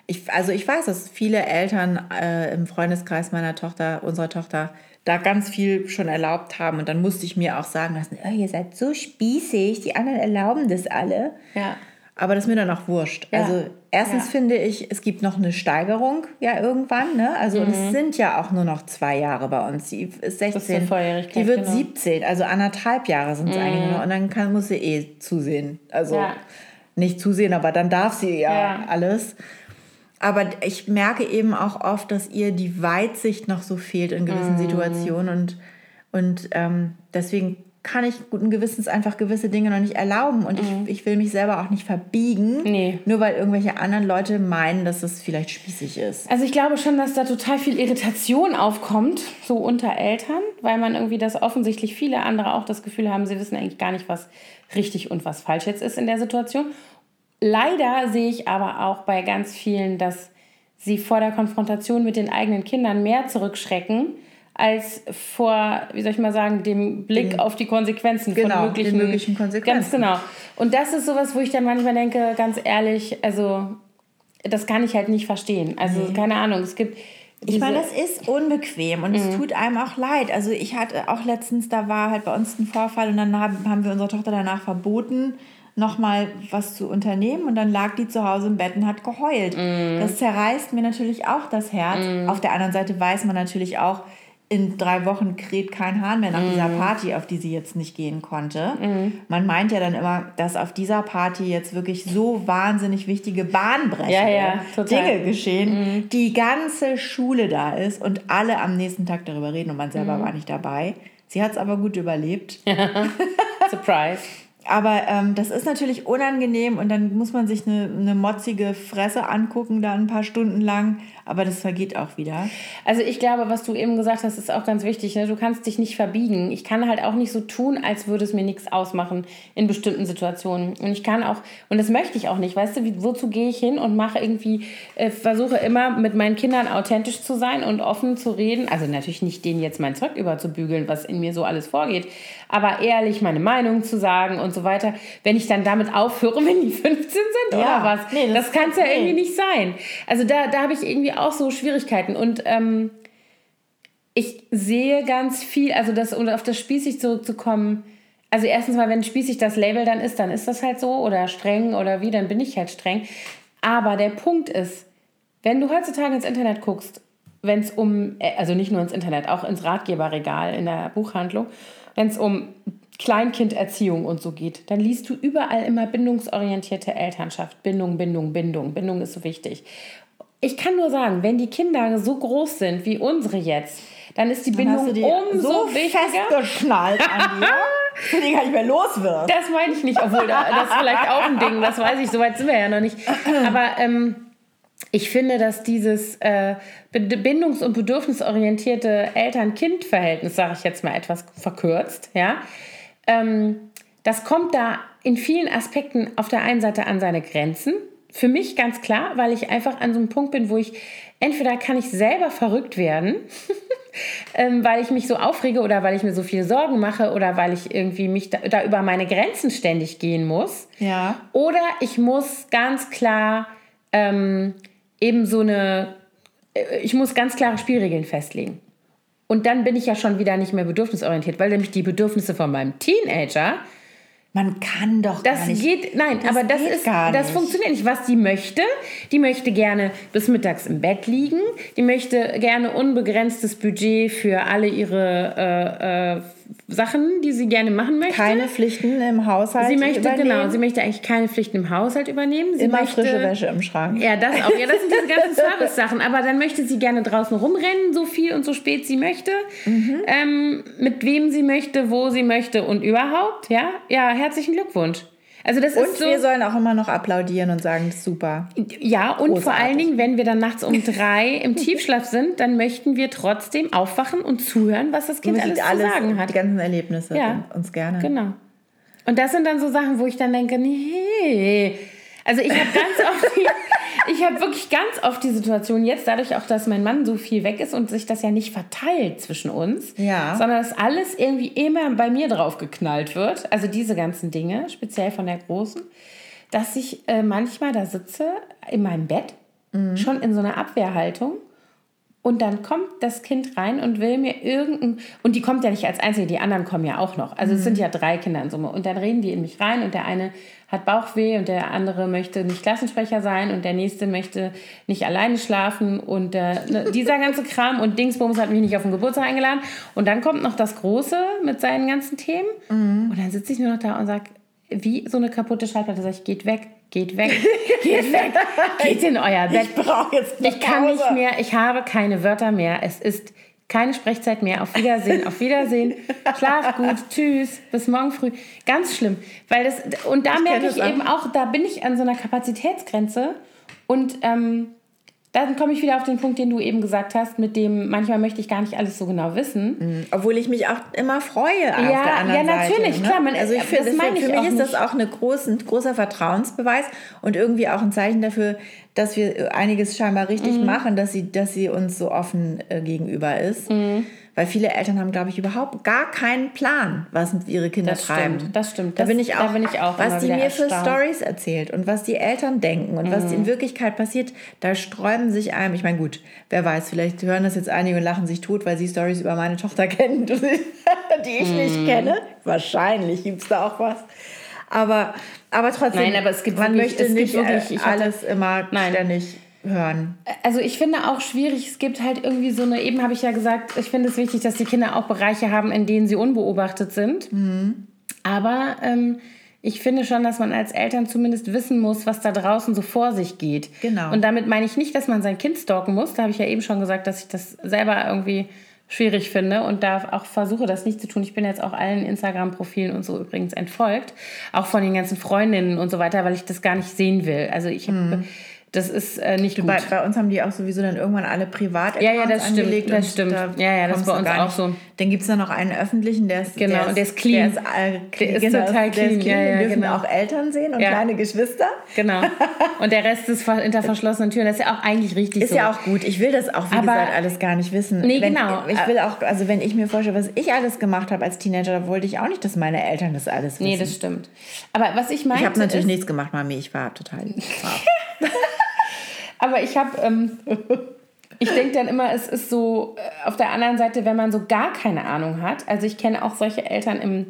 Ich, also ich weiß, dass viele Eltern äh, im Freundeskreis meiner Tochter, unserer Tochter, da ganz viel schon erlaubt haben. Und dann musste ich mir auch sagen lassen, oh, ihr seid so spießig, die anderen erlauben das alle. Ja. Aber das ist mir dann auch wurscht. Ja. Also erstens ja. finde ich, es gibt noch eine Steigerung ja irgendwann. Ne? Also mhm. es sind ja auch nur noch zwei Jahre bei uns. Die ist 16, ist die wird genau. 17, also anderthalb Jahre sind es mhm. eigentlich noch. Und dann kann, muss sie eh zusehen. Also ja. nicht zusehen, aber dann darf sie ja, alles. Aber ich merke eben auch oft, dass ihr die Weitsicht noch so fehlt in gewissen mhm. Situationen. Und, und ähm, deswegen kann ich guten Gewissens einfach gewisse Dinge noch nicht erlauben. Und mhm. ich, ich will mich selber auch nicht verbiegen, nee. nur weil irgendwelche anderen Leute meinen, dass es vielleicht spießig ist. Also ich glaube schon, dass da total viel Irritation aufkommt, so unter Eltern, weil man irgendwie das offensichtlich viele andere auch das Gefühl haben, sie wissen eigentlich gar nicht, was richtig und was falsch jetzt ist in der Situation. Leider sehe ich aber auch bei ganz vielen, dass sie vor der Konfrontation mit den eigenen Kindern mehr zurückschrecken, als vor, wie soll ich mal sagen, dem Blick auf die Konsequenzen genau, von möglichen, möglichen Konsequenzen. Ganz genau. Und das ist sowas, wo ich dann manchmal denke, ganz ehrlich, also das kann ich halt nicht verstehen. Also nee. keine Ahnung, es gibt ich meine, das ist unbequem und mhm. es tut einem auch leid. Also ich hatte auch letztens, da war halt bei uns ein Vorfall und dann haben, haben wir unserer Tochter danach verboten, nochmal was zu unternehmen und dann lag die zu Hause im Bett und hat geheult. Mm. Das zerreißt mir natürlich auch das Herz. Mm. Auf der anderen Seite weiß man natürlich auch, in drei Wochen kräht kein Hahn mehr nach mm. dieser Party, auf die sie jetzt nicht gehen konnte. Mm. Man meint ja dann immer, dass auf dieser Party jetzt wirklich so wahnsinnig wichtige bahnbrechende ja, ja, Dinge geschehen, mm. die ganze Schule da ist und alle am nächsten Tag darüber reden und man selber mm. war nicht dabei. Sie hat es aber gut überlebt. Surprise. aber ähm, das ist natürlich unangenehm und dann muss man sich eine, eine motzige Fresse angucken, da ein paar Stunden lang. Aber das vergeht auch wieder. Also ich glaube, was du eben gesagt hast, ist auch ganz wichtig. Ne? Du kannst dich nicht verbiegen. Ich kann halt auch nicht so tun, als würde es mir nichts ausmachen in bestimmten Situationen. Und ich kann auch, und das möchte ich auch nicht, weißt du, wie, wozu gehe ich hin und mache irgendwie, äh, versuche immer mit meinen Kindern authentisch zu sein und offen zu reden. Also natürlich nicht denen jetzt mein Zeug überzubügeln, was in mir so alles vorgeht, aber ehrlich meine Meinung zu sagen und so weiter. Wenn ich dann damit aufhöre, wenn die 15 sind ja. oder was, nee, das, das kann es ja nee. irgendwie nicht sein. Also da, da habe ich irgendwie auch so Schwierigkeiten. Und ähm, ich sehe ganz viel, also das, um auf das spießig zurückzukommen, also erstens mal, wenn spießig das Label dann ist, dann ist das halt so oder streng oder wie, dann bin ich halt streng. Aber der Punkt ist, wenn du heutzutage ins Internet guckst, wenn es um, äh, also nicht nur ins Internet, auch ins Ratgeberregal in der Buchhandlung, wenn es um Kleinkinderziehung und so geht, dann liest du überall immer bindungsorientierte Elternschaft. Bindung, Bindung, Bindung. Bindung ist so wichtig. Ich kann nur sagen, wenn die Kinder so groß sind wie unsere jetzt, dann ist die Bindung umso so wichtiger. festgeknallt an dir, dass die gar nicht mehr los wird. Das meine ich nicht, obwohl das ist vielleicht auch ein Ding, das weiß ich, soweit sind wir ja noch nicht. Aber ähm, ich finde, dass dieses äh, bindungs- und bedürfnisorientierte Eltern-Kind-Verhältnis, sage ich jetzt mal etwas verkürzt, ja, ähm, das kommt da in vielen Aspekten auf der einen Seite an seine Grenzen, für mich ganz klar, weil ich einfach an so einem Punkt bin, wo ich entweder kann ich selber verrückt werden, ähm, weil ich mich so aufrege oder weil ich mir so viel Sorgen mache oder weil ich irgendwie mich da, da, über meine Grenzen ständig gehen muss. Ja. Oder ich muss ganz klar ähm, eben so eine, äh, ich muss ganz klare Spielregeln festlegen. Und dann bin ich ja schon wieder nicht mehr bedürfnisorientiert, weil nämlich die Bedürfnisse von meinem Teenager man kann doch das nicht. geht nein, das aber das ist das funktioniert nicht. Was die möchte, die möchte gerne bis mittags im Bett liegen. Die möchte gerne unbegrenztes Budget für alle ihre äh, äh, Sachen, die sie gerne machen möchte. Keine Pflichten im Haushalt. Sie möchte übernehmen. genau, sie möchte eigentlich keine Pflichten im Haushalt übernehmen. Sie Immer möchte, frische Wäsche im Schrank. Ja, das auch. Ja, das sind diese ganzen Service-Sachen. Aber dann möchte sie gerne draußen rumrennen, so viel und so spät sie möchte, mhm. ähm, mit wem sie möchte, wo sie möchte und überhaupt. Ja, ja, herzlichen Glückwunsch. Also das und ist so, wir sollen auch immer noch applaudieren und sagen, super. Ja, und Großartig. vor allen Dingen, wenn wir dann nachts um drei im Tiefschlaf sind, dann möchten wir trotzdem aufwachen und zuhören, was das Kind alles, alles zu sagen hat. Die ganzen Erlebnisse ja, uns gerne. Genau. Und das sind dann so Sachen, wo ich dann denke, nee. Also ich habe ganz oft die, ich habe wirklich ganz oft die Situation jetzt, dadurch auch, dass mein Mann so viel weg ist und sich das ja nicht verteilt zwischen uns, ja. sondern dass alles irgendwie immer bei mir drauf geknallt wird. Also diese ganzen Dinge, speziell von der Großen, dass ich äh, manchmal da sitze in meinem Bett, mhm. schon in so einer Abwehrhaltung und dann kommt das Kind rein und will mir irgendein. Und die kommt ja nicht als Einzige, die anderen kommen ja auch noch. Also mhm. es sind ja drei Kinder in Summe. Und dann reden die in mich rein und der eine hat Bauchweh und der andere möchte nicht Klassensprecher sein und der nächste möchte nicht alleine schlafen und äh, ne, dieser ganze Kram und Dingsbums hat mich nicht auf den Geburtstag eingeladen. Und dann kommt noch das Große mit seinen ganzen Themen. Mhm. Und dann sitze ich nur noch da und sage, wie so eine kaputte Schallplatte, sag ich, geht weg Geht weg. Geht weg. Geht in euer Bett. Ich brauche jetzt Ich kann nicht mehr. Ich habe keine Wörter mehr. Es ist keine Sprechzeit mehr. Auf Wiedersehen. Auf Wiedersehen. Schlaf gut. Tschüss. Bis morgen früh. Ganz schlimm. Weil das, und da ich merke ich eben auch, da bin ich an so einer Kapazitätsgrenze. Und ähm, dann komme ich wieder auf den Punkt, den du eben gesagt hast, mit dem manchmal möchte ich gar nicht alles so genau wissen. Mhm. Obwohl ich mich auch immer freue ja, auf der anderen Ja, natürlich, Seite, ne? klar. Man, also ich finde, für, für mich ist das auch ein großen, großer Vertrauensbeweis und irgendwie auch ein Zeichen dafür, dass wir einiges scheinbar richtig mhm. machen, dass sie, dass sie uns so offen äh, gegenüber ist. Mhm. Weil viele Eltern haben, glaube ich, überhaupt gar keinen Plan, was ihre Kinder das treiben. Stimmt, das stimmt. Da bin ich auch, bin ich auch was die mir für Stories erzählt und was die Eltern denken und mhm. was in Wirklichkeit passiert, da sträuben sich einem, ich meine, gut, wer weiß, vielleicht hören das jetzt einige und lachen sich tot, weil sie Stories über meine Tochter kennen, die ich mhm. nicht kenne. Wahrscheinlich gibt es da auch was. Aber, aber trotzdem, Nein, aber es gibt man wirklich, möchte nicht wirklich, alles immer Nein. ständig hören. Also ich finde auch schwierig, es gibt halt irgendwie so eine, eben habe ich ja gesagt, ich finde es wichtig, dass die Kinder auch Bereiche haben, in denen sie unbeobachtet sind. Mhm. Aber ähm, ich finde schon, dass man als Eltern zumindest wissen muss, was da draußen so vor sich geht. Genau. Und damit meine ich nicht, dass man sein Kind stalken muss. Da habe ich ja eben schon gesagt, dass ich das selber irgendwie schwierig finde und da auch versuche, das nicht zu tun. Ich bin jetzt auch allen Instagram-Profilen und so übrigens entfolgt, auch von den ganzen Freundinnen und so weiter, weil ich das gar nicht sehen will. Also ich habe mhm. Das ist äh, nicht gut. Bei, bei, uns haben die auch sowieso dann irgendwann alle privat ja, ja, das angelegt. Stimmt, das stimmt. Da ja, ja, das ist bei uns auch so. Dann gibt es da noch einen öffentlichen, der ist, genau, der und der ist clean. Der ist, äh, der ist genau, total clean. clean. Ja, ja, dürfen genau. auch Eltern sehen und ja. kleine Geschwister. Genau. Und der Rest ist hinter verschlossenen Türen. Das ist ja auch eigentlich richtig ist so. Ist ja auch gut. Ich will das auch, wie Aber, gesagt, alles gar nicht wissen. Nee, wenn, genau. Ich will auch, also wenn ich mir vorstelle, was ich alles gemacht habe als Teenager, da wollte ich auch nicht, dass meine Eltern das alles wissen. Nee, das stimmt. Aber was ich meine. Ich habe natürlich nichts gemacht, Mami. Ich war total. Aber ich habe, ähm, ich denke dann immer, es ist so, äh, auf der anderen Seite, wenn man so gar keine Ahnung hat, also ich kenne auch solche Eltern im,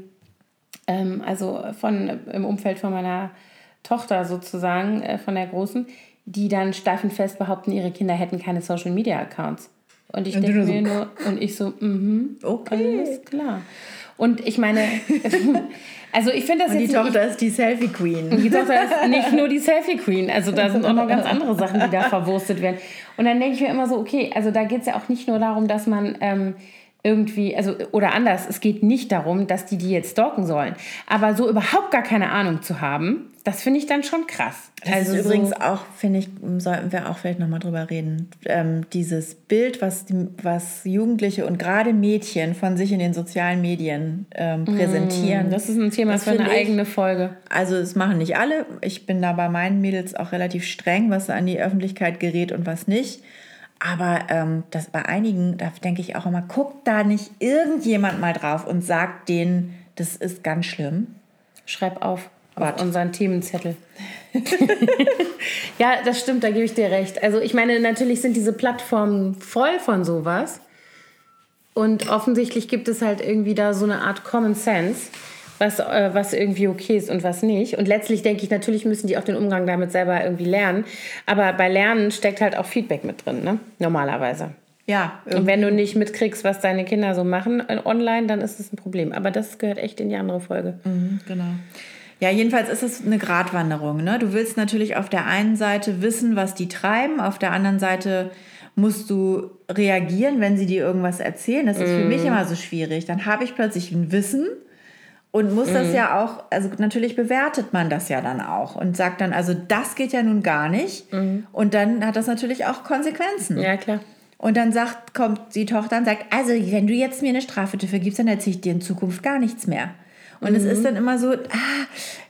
ähm, also von, im Umfeld von meiner Tochter sozusagen, äh, von der Großen, die dann steif und fest behaupten, ihre Kinder hätten keine Social Media Accounts. Und ich denke mir so, nur, und ich so, mhm, okay, alles klar. Und ich meine, also ich finde das und jetzt. Die Tochter ist die Selfie Queen. Die Tochter ist nicht nur die Selfie Queen. Also da sind auch noch ganz andere Sachen, die da verwurstet werden. Und dann denke ich mir immer so, okay, also da geht es ja auch nicht nur darum, dass man ähm, irgendwie, also oder anders, es geht nicht darum, dass die die jetzt stalken sollen. Aber so überhaupt gar keine Ahnung zu haben, das finde ich dann schon krass. Das also ist übrigens so auch, finde ich, sollten wir auch vielleicht nochmal drüber reden. Ähm, dieses Bild, was, was Jugendliche und gerade Mädchen von sich in den sozialen Medien ähm, präsentieren. Das ist ein Thema für eine eigene Folge. Also es machen nicht alle. Ich bin da bei meinen Mädels auch relativ streng, was an die Öffentlichkeit gerät und was nicht. Aber ähm, das bei einigen, da denke ich auch immer, guckt da nicht irgendjemand mal drauf und sagt denen, das ist ganz schlimm. Schreib auf auf unseren Themenzettel. ja, das stimmt, da gebe ich dir recht. Also ich meine, natürlich sind diese Plattformen voll von sowas. Und offensichtlich gibt es halt irgendwie da so eine Art Common Sense, was, äh, was irgendwie okay ist und was nicht. Und letztlich denke ich, natürlich müssen die auch den Umgang damit selber irgendwie lernen. Aber bei Lernen steckt halt auch Feedback mit drin, ne? normalerweise. Ja. Irgendwie. Und wenn du nicht mitkriegst, was deine Kinder so machen äh, online, dann ist es ein Problem. Aber das gehört echt in die andere Folge. Mhm, genau. Ja, jedenfalls ist es eine Gratwanderung. Ne? Du willst natürlich auf der einen Seite wissen, was die treiben, auf der anderen Seite musst du reagieren, wenn sie dir irgendwas erzählen. Das ist mm. für mich mhm. immer so schwierig. Dann habe ich plötzlich ein Wissen und muss mm. das mhm. ja auch, also natürlich bewertet man das ja dann auch und sagt dann, also das geht ja nun gar nicht. Mm. Und dann hat das natürlich auch Konsequenzen. Ja, klar. Und dann sagt, kommt die Tochter und sagt, also wenn du jetzt mir eine Strafe dafür gibst, dann erzähle ich dir in Zukunft gar nichts mehr. Und mhm. es ist mhm. dann immer so, ah,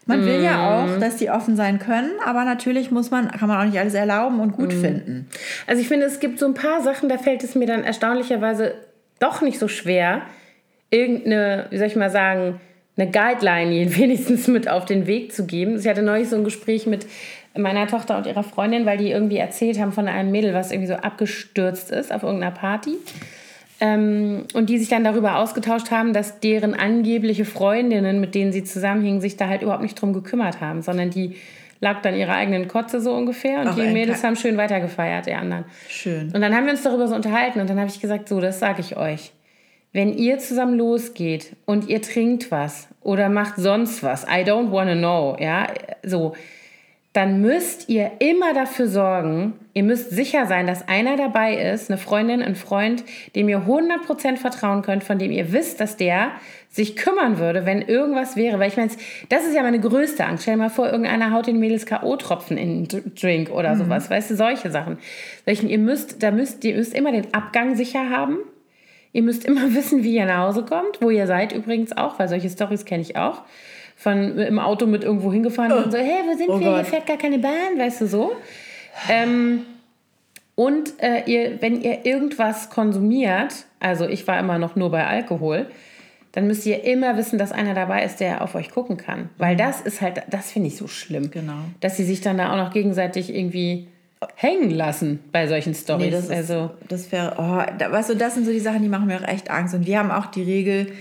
man will ja auch, mhm. dass die offen sein können, aber natürlich muss man, kann man auch nicht alles erlauben und gut mhm. finden. Also ich finde, es gibt so ein paar Sachen, da fällt es mir dann erstaunlicherweise doch nicht so schwer, irgendeine, wie soll ich mal sagen, eine Guideline wenigstens mit auf den Weg zu geben. Ich hatte neulich so ein Gespräch mit meiner Tochter und ihrer Freundin, weil die irgendwie erzählt haben von einem Mädel, was irgendwie so abgestürzt ist auf irgendeiner Party. Ähm, und die sich dann darüber ausgetauscht haben, dass deren angebliche Freundinnen, mit denen sie zusammenhingen, sich da halt überhaupt nicht drum gekümmert haben, sondern die lag dann ihrer eigenen Kotze so ungefähr und Auch die Mädels haben schön weitergefeiert, die anderen. Schön. Und dann haben wir uns darüber so unterhalten und dann habe ich gesagt, so, das sage ich euch. Wenn ihr zusammen losgeht und ihr trinkt was oder macht sonst was, I don't wanna know, ja, so, dann müsst ihr immer dafür sorgen, ihr müsst sicher sein, dass einer dabei ist, eine Freundin, ein Freund, dem ihr 100% vertrauen könnt, von dem ihr wisst, dass der sich kümmern würde, wenn irgendwas wäre. Weil ich meine, das ist ja meine größte Angst. Stell dir mal vor, irgendeiner haut den Mädels K.O.-Tropfen in den Drink oder mhm. sowas. Weißt du, solche Sachen. Ihr müsst, da müsst, ihr müsst immer den Abgang sicher haben. Ihr müsst immer wissen, wie ihr nach Hause kommt, wo ihr seid übrigens auch, weil solche Stories kenne ich auch von im Auto mit irgendwo hingefahren oh. und so, hey, wo sind oh wir? Gott. Hier fährt gar keine Bahn, weißt du so. Ähm, und äh, ihr, wenn ihr irgendwas konsumiert, also ich war immer noch nur bei Alkohol, dann müsst ihr immer wissen, dass einer dabei ist, der auf euch gucken kann. Weil mhm. das ist halt, das finde ich so schlimm. Genau. Dass sie sich dann da auch noch gegenseitig irgendwie hängen lassen bei solchen Stories. Nee, das ist, also das wäre, oh, da, weißt du, das sind so die Sachen, die machen mir auch echt Angst. Und wir haben auch die Regel,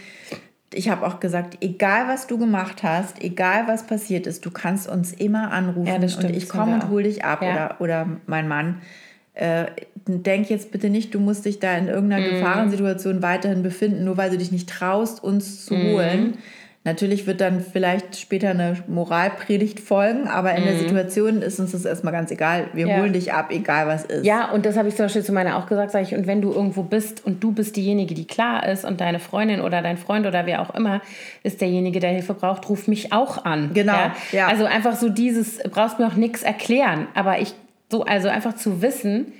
ich habe auch gesagt, egal was du gemacht hast, egal was passiert ist, du kannst uns immer anrufen ja, stimmt, und ich komme und hole dich ab ja. oder, oder mein Mann. Äh, denk jetzt bitte nicht, du musst dich da in irgendeiner mm. Gefahrensituation weiterhin befinden, nur weil du dich nicht traust, uns zu mm. holen. Natürlich wird dann vielleicht später eine Moralpredigt folgen, aber in mhm. der Situation ist uns das erstmal ganz egal. Wir ja. holen dich ab, egal was ist. Ja, und das habe ich zum Beispiel zu meiner auch gesagt, sage ich, und wenn du irgendwo bist und du bist diejenige, die klar ist und deine Freundin oder dein Freund oder wer auch immer ist derjenige, der Hilfe braucht, ruf mich auch an. Genau. Ja? ja. Also einfach so dieses, brauchst mir auch nichts erklären, aber ich, so, also einfach zu wissen,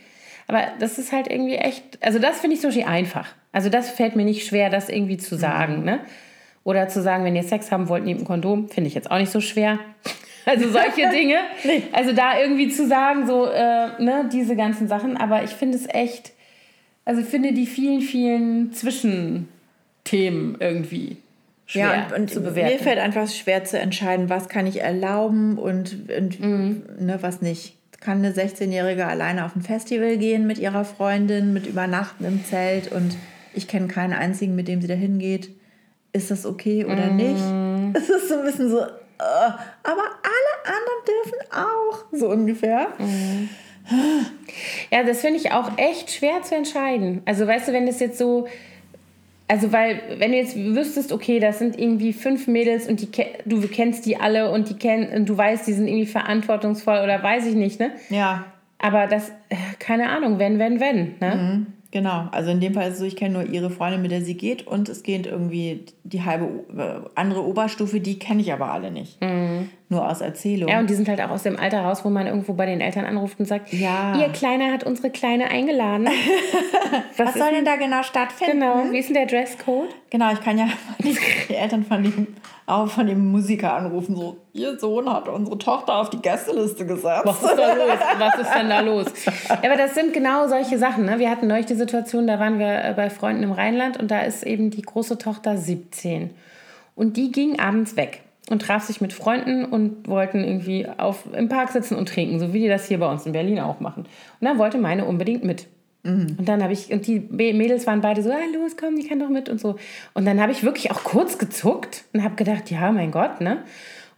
aber das ist halt irgendwie echt, also das finde ich so einfach. Also das fällt mir nicht schwer, das irgendwie zu sagen, mhm. ne? Oder zu sagen, wenn ihr Sex haben wollt, nehmt ein Kondom, finde ich jetzt auch nicht so schwer. Also solche Dinge. nee. Also da irgendwie zu sagen, so, äh, ne, diese ganzen Sachen. Aber ich finde es echt, also ich finde die vielen, vielen Zwischenthemen irgendwie schwer ja, und, und zu bewerten. Mir fällt einfach schwer zu entscheiden, was kann ich erlauben und, und mhm. ne, was nicht. Kann eine 16-Jährige alleine auf ein Festival gehen mit ihrer Freundin, mit Übernachten im Zelt und ich kenne keinen einzigen, mit dem sie da hingeht ist das okay oder mm. nicht? Es ist so ein bisschen so, uh, aber alle anderen dürfen auch, so ungefähr. Mm. Ja, das finde ich auch echt schwer zu entscheiden. Also weißt du, wenn das jetzt so, also weil, wenn du jetzt wüsstest, okay, das sind irgendwie fünf Mädels und die, du kennst die alle und die kennen, und du weißt, die sind irgendwie verantwortungsvoll oder weiß ich nicht, ne? Ja. Aber das, äh, keine Ahnung, wenn, wenn, wenn, ne? Mhm. Genau, also in dem Fall ist es so, ich kenne nur ihre Freundin, mit der sie geht und es geht irgendwie die halbe äh, andere Oberstufe, die kenne ich aber alle nicht. Mhm. Nur aus Erzählung. Ja, und die sind halt auch aus dem Alter raus, wo man irgendwo bei den Eltern anruft und sagt, ja. ihr Kleiner hat unsere Kleine eingeladen. Was, Was soll denn da genau stattfinden? Genau, wie ist denn der Dresscode? Genau, ich kann ja die Eltern von dem, auch von dem Musiker anrufen, so, ihr Sohn hat unsere Tochter auf die Gästeliste gesetzt. Was ist da los? Was ist denn da los? Aber das sind genau solche Sachen. Ne? Wir hatten neulich die Situation, da waren wir äh, bei Freunden im Rheinland und da ist eben die große Tochter 17. Und die ging abends weg und traf sich mit Freunden und wollten irgendwie auf, im Park sitzen und trinken, so wie die das hier bei uns in Berlin auch machen. Und dann wollte meine unbedingt mit. Mhm. Und dann habe ich, und die Mädels waren beide so, ah, los, komm, die kann doch mit und so. Und dann habe ich wirklich auch kurz gezuckt und habe gedacht, ja, mein Gott, ne?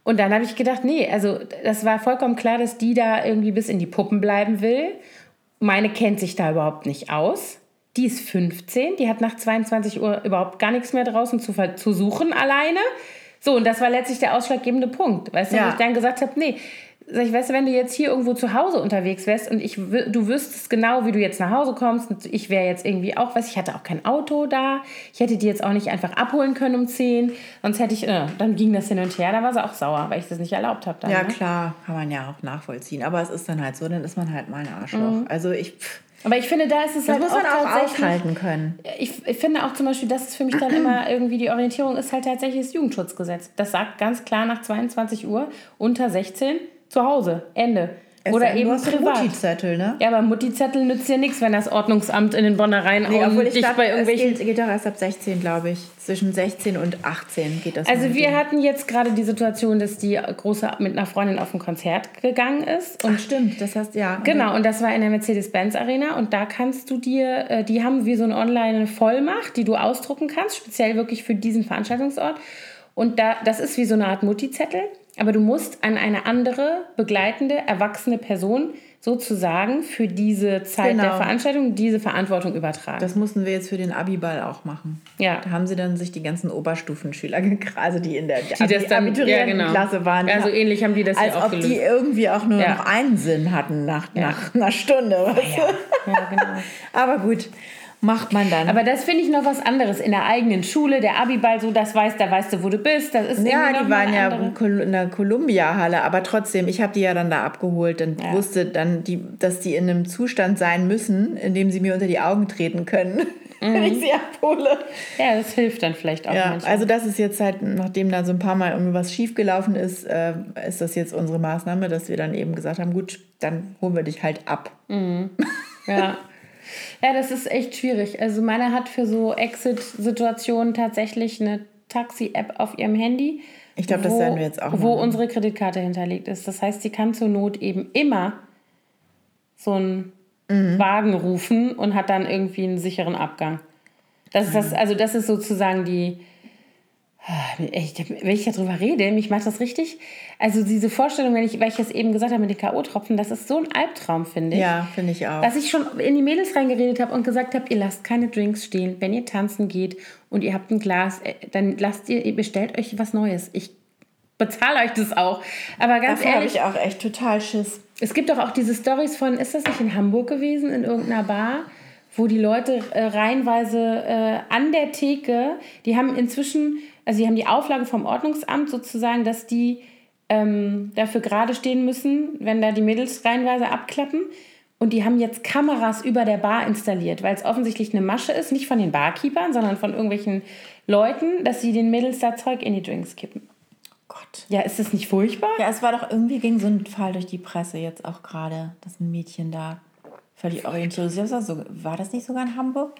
Und dann habe ich gedacht, nee, also das war vollkommen klar, dass die da irgendwie bis in die Puppen bleiben will. Meine kennt sich da überhaupt nicht aus. Die ist 15, die hat nach 22 Uhr überhaupt gar nichts mehr draußen zu, zu suchen alleine. So, und das war letztlich der ausschlaggebende Punkt. Weißt du, ja. wo ich dann gesagt habe, nee, sag ich, weißt du, wenn du jetzt hier irgendwo zu Hause unterwegs wärst und ich, du wüsstest genau, wie du jetzt nach Hause kommst und ich wäre jetzt irgendwie auch, weiß ich hatte auch kein Auto da, ich hätte die jetzt auch nicht einfach abholen können um 10, sonst hätte ich, äh, dann ging das hin und her, da war sie auch sauer, weil ich das nicht erlaubt habe. Ja, ne? klar, kann man ja auch nachvollziehen, aber es ist dann halt so, dann ist man halt mal ein Arschloch. Mhm. Also ich... Pff, aber ich finde, da ist es das halt muss man auch, auch aushalten können. Ich, ich, finde auch zum Beispiel, das ist für mich dann immer irgendwie die Orientierung, ist halt tatsächlich das Jugendschutzgesetz. Das sagt ganz klar nach 22 Uhr unter 16 zu Hause. Ende. Es Oder eben privat. Mutti-Zettel, ne? Ja, aber Mutti-Zettel nützt ja nichts, wenn das Ordnungsamt in den Bonnereien nee, obwohl ich glaub, bei irgendwelchen... Es geht, geht doch erst ab 16, glaube ich. Zwischen 16 und 18 geht das. Also wir hatten jetzt gerade die Situation, dass die Große mit einer Freundin auf ein Konzert gegangen ist. Und Ach, stimmt, das heißt, ja. Genau, und das war in der Mercedes-Benz-Arena und da kannst du dir, äh, die haben wie so eine Online-Vollmacht, die du ausdrucken kannst, speziell wirklich für diesen Veranstaltungsort. Und da, das ist wie so eine Art Mutti-Zettel. Aber du musst an eine andere begleitende, erwachsene Person sozusagen für diese Zeit genau. der Veranstaltung diese Verantwortung übertragen. Das mussten wir jetzt für den Abiball auch machen. Ja. Da haben sie dann sich die ganzen Oberstufenschüler also die in der die das dann, ja, genau. waren. Also ähnlich haben die das als ja auch ob gelöst. die irgendwie auch nur ja. noch einen Sinn hatten nach, nach einer Stunde. Ja, ja genau. Aber gut macht man dann. Aber das finde ich noch was anderes. In der eigenen Schule, der Abiball, so das weißt, da weißt du, wo du bist. Das ist ja, die waren ja in der Columbia-Halle, aber trotzdem, ich habe die ja dann da abgeholt und ja. wusste dann, die, dass die in einem Zustand sein müssen, in dem sie mir unter die Augen treten können. Mhm. wenn ich sie abhole. Ja, das hilft dann vielleicht auch ja, manchmal. Also das ist jetzt halt, nachdem da so ein paar Mal irgendwie was schiefgelaufen ist, äh, ist das jetzt unsere Maßnahme, dass wir dann eben gesagt haben, gut, dann holen wir dich halt ab. Mhm. Ja. Ja, das ist echt schwierig. Also meine hat für so Exit-Situationen tatsächlich eine Taxi-App auf ihrem Handy. Ich glaube, das werden wir jetzt auch. Wo machen. unsere Kreditkarte hinterlegt ist. Das heißt, sie kann zur Not eben immer so einen mhm. Wagen rufen und hat dann irgendwie einen sicheren Abgang. Das ist das, also das ist sozusagen die, Echt, wenn ich darüber rede, mich macht das richtig. Also diese Vorstellung, wenn ich, weil ich das eben gesagt habe mit den K.O.-Tropfen, das ist so ein Albtraum, finde ich. Ja, finde ich auch. Dass ich schon in die Mädels reingeredet habe und gesagt habe, ihr lasst keine Drinks stehen. Wenn ihr tanzen geht und ihr habt ein Glas, äh, dann lasst ihr, ihr bestellt euch was Neues. Ich bezahle euch das auch. Aber ganz habe ehrlich, ich auch echt total Schiss. es gibt doch auch diese Stories von, ist das nicht in Hamburg gewesen, in irgendeiner Bar, wo die Leute äh, reihenweise äh, an der Theke, die haben inzwischen, also die haben die Auflage vom Ordnungsamt sozusagen, dass die ähm, dafür gerade stehen müssen, wenn da die Mädels reihenweise abklappen. Und die haben jetzt Kameras über der Bar installiert, weil es offensichtlich eine Masche ist, nicht von den Barkeepern, sondern von irgendwelchen Leuten, dass sie den Mädels da Zeug in die Drinks kippen. Gott. Ja, ist das nicht furchtbar? Ja, es war doch irgendwie ging so ein Fall durch die Presse jetzt auch gerade, dass ein Mädchen da völlig orientierungslos war. So, war das nicht sogar in Hamburg?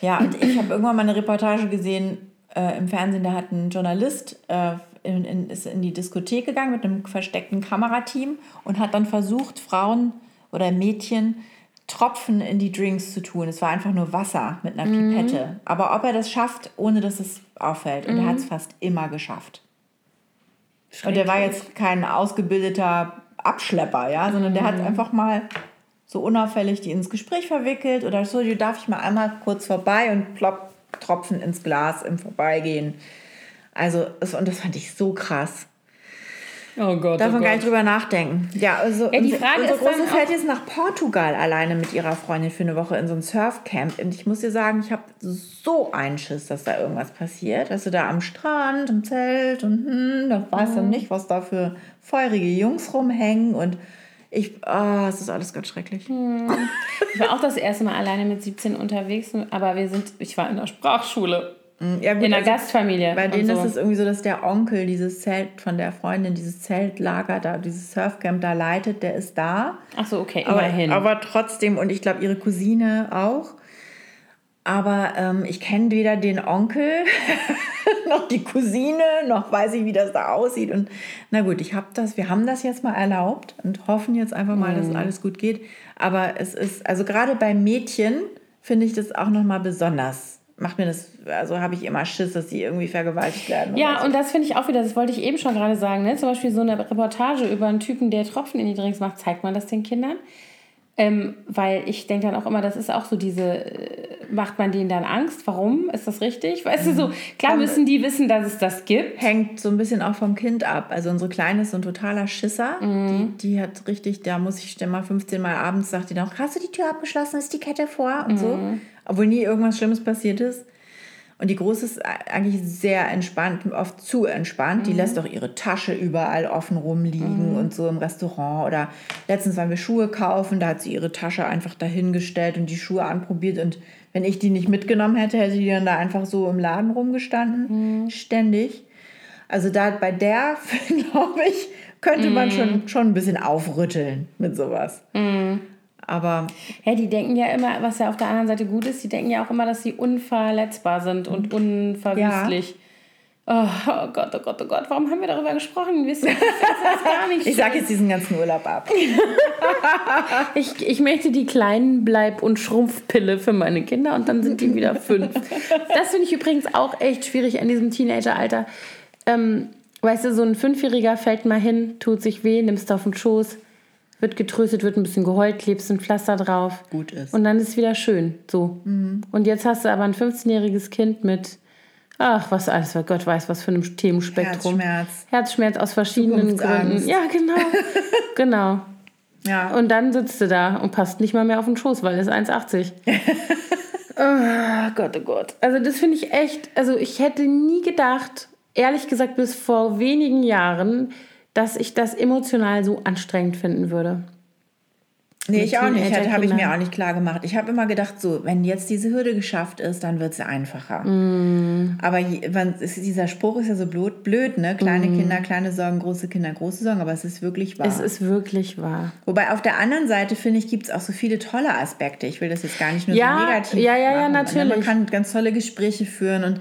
Ja, und ich habe irgendwann mal eine Reportage gesehen äh, im Fernsehen, da hat ein Journalist äh, in, in, ist in die Diskothek gegangen mit einem versteckten Kamerateam und hat dann versucht, Frauen oder Mädchen Tropfen in die Drinks zu tun. Es war einfach nur Wasser mit einer Pipette. Aber ob er das schafft, ohne dass es auffällt. Und er hat es fast immer geschafft. Und der war jetzt kein ausgebildeter Abschlepper, ja, sondern der hat einfach mal so unauffällig die ins Gespräch verwickelt oder so, die darf ich mal einmal kurz vorbei und plopp, Tropfen ins Glas im Vorbeigehen. Also, es, und das fand ich so krass. Oh Gott. Darf oh man gar Gott. nicht drüber nachdenken. Ja, also Ja, die unsere- Frage unsere ist dann Große fährt jetzt nach Portugal alleine mit ihrer Freundin für eine Woche in so ein Surfcamp. Und ich muss dir sagen, ich habe so einen Schiss, dass da irgendwas passiert. Weißt du, da am Strand, im Zelt und hm, da weiß Mhm. nicht, was da für feurige Jungs rumhängen. Und ich, ah, es ist alles ganz schrecklich. Ich war auch das erste Mal alleine mit 17 unterwegs, aber wir sind, ich war in der Sprachschule, Ja, gut, in einer also Gastfamilie. Bei denen so. ist es irgendwie so, dass der Onkel dieses Zelt von der Freundin, dieses Zeltlager da, dieses Surfcamp da leitet, der ist da. Ach so, okay, Aber, immerhin. aber trotzdem, und ich glaube, ihre Cousine auch. Aber ähm, ich kenne weder den Onkel noch die Cousine, noch weiß ich, wie das da aussieht. Und na gut, ich habe das, wir haben das jetzt mal erlaubt und hoffen jetzt einfach mal, dass alles gut geht. Aber es ist, also gerade bei Mädchen finde ich das auch nochmal besonders. Macht mir das, also habe ich immer Schiss, dass sie irgendwie vergewaltigt werden. ja, so. und das finde ich auch wieder, das wollte ich eben schon gerade sagen, ne? zum Beispiel so eine Reportage über einen Typen, der Tropfen in die Drinks macht, zeigt man das den Kindern? Ähm, weil ich denke dann auch immer, das ist auch so diese, äh, macht man denen dann Angst? Warum? Ist das richtig? Weißt du, so, klar müssen die wissen, dass es das gibt. hängt so ein bisschen auch vom Kind ab. Also unsere Kleine ist so ein totaler Schisser. Mhm. Die, die hat richtig, da muss ich mal 15 Mal abends, sagt die noch, hast du die Tür abgeschlossen, ist die Kette vor und so. Mhm. Obwohl nie irgendwas Schlimmes passiert ist. Und die Große ist eigentlich sehr entspannt, oft zu entspannt. Mhm. Die lässt auch ihre Tasche überall offen rumliegen und so im Restaurant. Oder letztens waren wir Schuhe kaufen, da hat sie ihre Tasche einfach dahingestellt und die Schuhe anprobiert. Und wenn ich die nicht mitgenommen hätte, hätte die dann da einfach so im Laden rumgestanden, ständig. Also da bei der, glaube ich, könnte man schon, schon ein bisschen aufrütteln mit sowas. Aber Ja, die denken ja immer, was ja auf der anderen Seite gut ist, die denken ja auch immer, dass sie unverletzbar sind und unverwüstlich. Oh, oh Gott, oh Gott, oh Gott, warum haben wir darüber gesprochen? Wir sind das gar nicht. ich sage jetzt diesen ganzen Urlaub ab. Ich, ich möchte die kleinen Bleib- und Schrumpfpille für meine Kinder und dann sind die wieder fünf. Das finde ich übrigens auch echt schwierig an diesem Teenageralter. Ähm, weißt du, so ein Fünfjähriger fällt mal hin, tut sich weh, nimmst auf den Schoß, wird getröstet, wird ein bisschen geheult, klebst ein Pflaster drauf. Gut ist. Und dann ist wieder schön. So. Und jetzt hast du aber ein 15-jähriges Kind mit, ach, was alles, Gott weiß, was für einem Themenspektrum. Herzschmerz. Herzschmerz aus verschiedenen. Gründen. Ja, genau. genau. Ja. Und dann sitzt du da und passt nicht mal mehr auf den Schoß, weil es 1,80. oh Gott, oh Gott. Also das finde ich echt, also ich hätte nie gedacht, ehrlich gesagt bis vor wenigen Jahren, dass ich das emotional so anstrengend finden würde. Nee, ich auch nicht. Habe ich mir auch nicht klar gemacht. Ich habe immer gedacht, so, wenn jetzt diese Hürde geschafft ist, dann wird es einfacher. Mm. Aber dieser Spruch ist ja so blöd, blöd, ne? Kleine Kinder, kleine Sorgen, große Kinder, große Sorgen. Aber es ist wirklich wahr. Mm. Es ist wirklich wahr. Wobei auf der anderen Seite, finde ich, gibt es auch so viele tolle Aspekte. Ich will das jetzt gar nicht nur Ja, so negativ ja, ja, ja, machen. Ne, Man natürlich. kann ganz tolle Gespräche führen und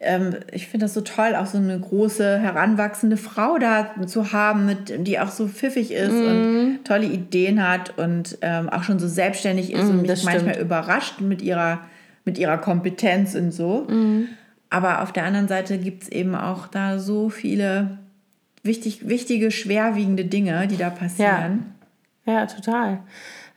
ähm, ich finde das so toll, auch so eine große, heranwachsende Frau da zu haben, mit, die auch so pfiffig ist Mhm. und tolle Ideen hat und ähm, auch schon so selbstständig ist und Mhm, das mich manchmal stimmt. überrascht mit ihrer, mit ihrer Kompetenz und so. Mhm. aber auf der anderen Seite gibt es eben auch da so viele wichtig, wichtige, schwerwiegende Dinge, die da passieren. Ja, ja total.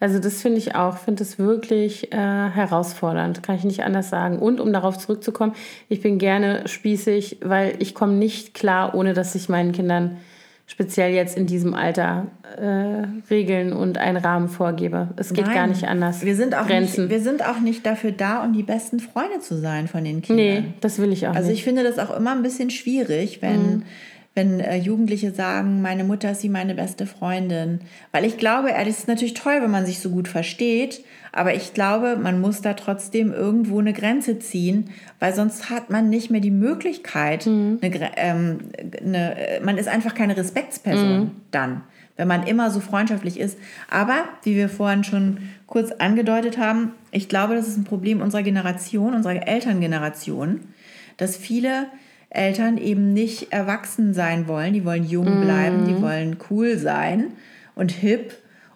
Also das finde ich auch, finde es wirklich äh, herausfordernd, kann ich nicht anders sagen. Und um darauf zurückzukommen, ich bin gerne spießig, weil ich komme nicht klar, ohne dass ich meinen Kindern speziell jetzt in diesem Alter äh, Regeln und einen Rahmen vorgebe. Es geht Nein, gar nicht anders. Wir sind, auch Grenzen. Nicht, wir sind auch nicht dafür da, um die besten Freunde zu sein von den Kindern. Nee, das will ich auch also nicht. Also ich finde das auch immer ein bisschen schwierig, wenn... Mhm wenn äh, Jugendliche sagen, meine Mutter ist sie meine beste Freundin. Weil ich glaube, es ist natürlich toll, wenn man sich so gut versteht, aber ich glaube, man muss da trotzdem irgendwo eine Grenze ziehen, weil sonst hat man nicht mehr die Möglichkeit, mhm. eine, ähm, eine, man ist einfach keine Respektsperson mhm. dann, wenn man immer so freundschaftlich ist. Aber, wie wir vorhin schon kurz angedeutet haben, ich glaube, das ist ein Problem unserer Generation, unserer Elterngeneration, dass viele Eltern eben nicht erwachsen sein wollen. Die wollen jung bleiben, mm. die wollen cool sein und hip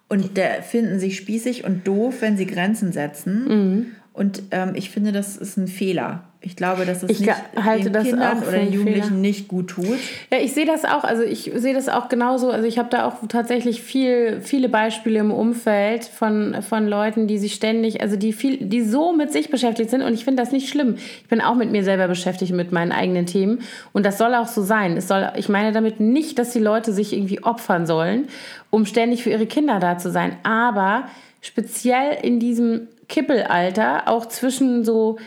und finden sich spießig und doof, wenn sie Grenzen setzen. Mm. Und ähm, ich finde, das ist ein Fehler. Ich glaube, dass es ich nicht halte den Kindern oder den Jugendlichen Fehler. nicht gut tut. Ja, ich sehe das auch. Also ich sehe das auch genauso. Also ich habe da auch tatsächlich viel, viele Beispiele im Umfeld von, von Leuten, die sich ständig, also die viel, die so mit sich beschäftigt sind. Und ich finde das nicht schlimm. Ich bin auch mit mir selber beschäftigt mit meinen eigenen Themen. Und das soll auch so sein. Es soll, ich meine damit nicht, dass die Leute sich irgendwie opfern sollen, um ständig für ihre Kinder da zu sein. Aber speziell in diesem Kippelalter, auch zwischen so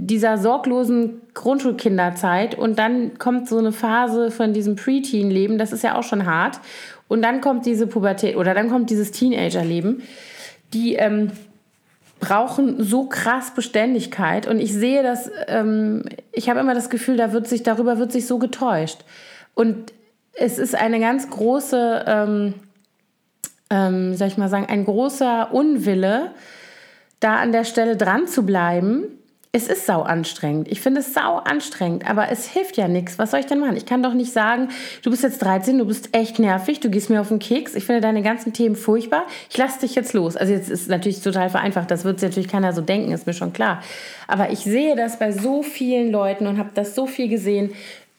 dieser sorglosen Grundschulkinderzeit und dann kommt so eine Phase von diesem Preteen-Leben, das ist ja auch schon hart. Und dann kommt diese Pubertät oder dann kommt dieses Teenager-Leben, die ähm, brauchen so krass Beständigkeit. Und ich sehe das, ähm, ich habe immer das Gefühl, da wird sich, darüber wird sich so getäuscht. Und es ist eine ganz große, ähm, ähm, soll ich mal sagen, ein großer Unwille, da an der Stelle dran zu bleiben es ist sau anstrengend. Ich finde es sau anstrengend, aber es hilft ja nichts. Was soll ich denn machen? Ich kann doch nicht sagen, du bist jetzt 13, du bist echt nervig, du gehst mir auf den Keks, ich finde deine ganzen Themen furchtbar, ich lasse dich jetzt los. Also jetzt ist natürlich total vereinfacht, das wird natürlich keiner so denken, ist mir schon klar. Aber ich sehe das bei so vielen Leuten und habe das so viel gesehen,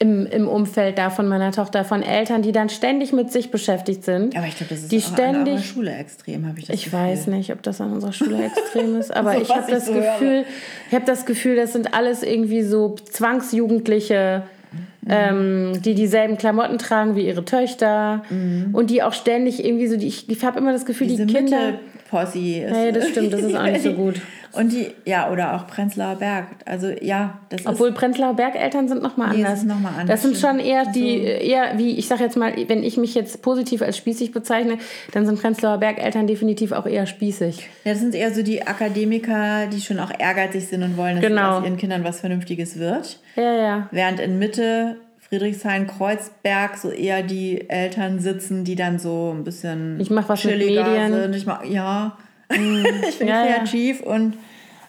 im, im Umfeld da von meiner Tochter, von Eltern, die dann ständig mit sich beschäftigt sind. Aber ich glaube, das ist die auch ständig, an unserer Schule extrem, habe ich das Ich Gefühl. weiß nicht, ob das an unserer Schule extrem ist, aber so, ich habe das so Gefühl, ich habe das Gefühl, das sind alles irgendwie so Zwangsjugendliche, mhm. ähm, die dieselben Klamotten tragen wie ihre Töchter mhm. und die auch ständig irgendwie so, die, ich, ich habe immer das Gefühl, Diese die Kinder... Posse ist. Nee, das stimmt, das ist auch nicht so gut. Und die, ja, oder auch Prenzlauer Berg. Also ja, das Obwohl ist, Prenzlauer Berg-Eltern sind nochmal anders. Das, ist noch mal anders. das sind schon eher die, eher wie, ich sage jetzt mal, wenn ich mich jetzt positiv als spießig bezeichne, dann sind Prenzlauer Berg-Eltern definitiv auch eher spießig. Ja, das sind eher so die Akademiker, die schon auch ehrgeizig sind und wollen, dass genau. aus ihren Kindern was Vernünftiges wird. Ja, ja. Während in Mitte Friedrichshain, Kreuzberg so eher die Eltern sitzen, die dann so ein bisschen ich mach was chilliger mit Medien. sind. Ich mach, ja, Mhm. ich bin ja, kreativ ja. und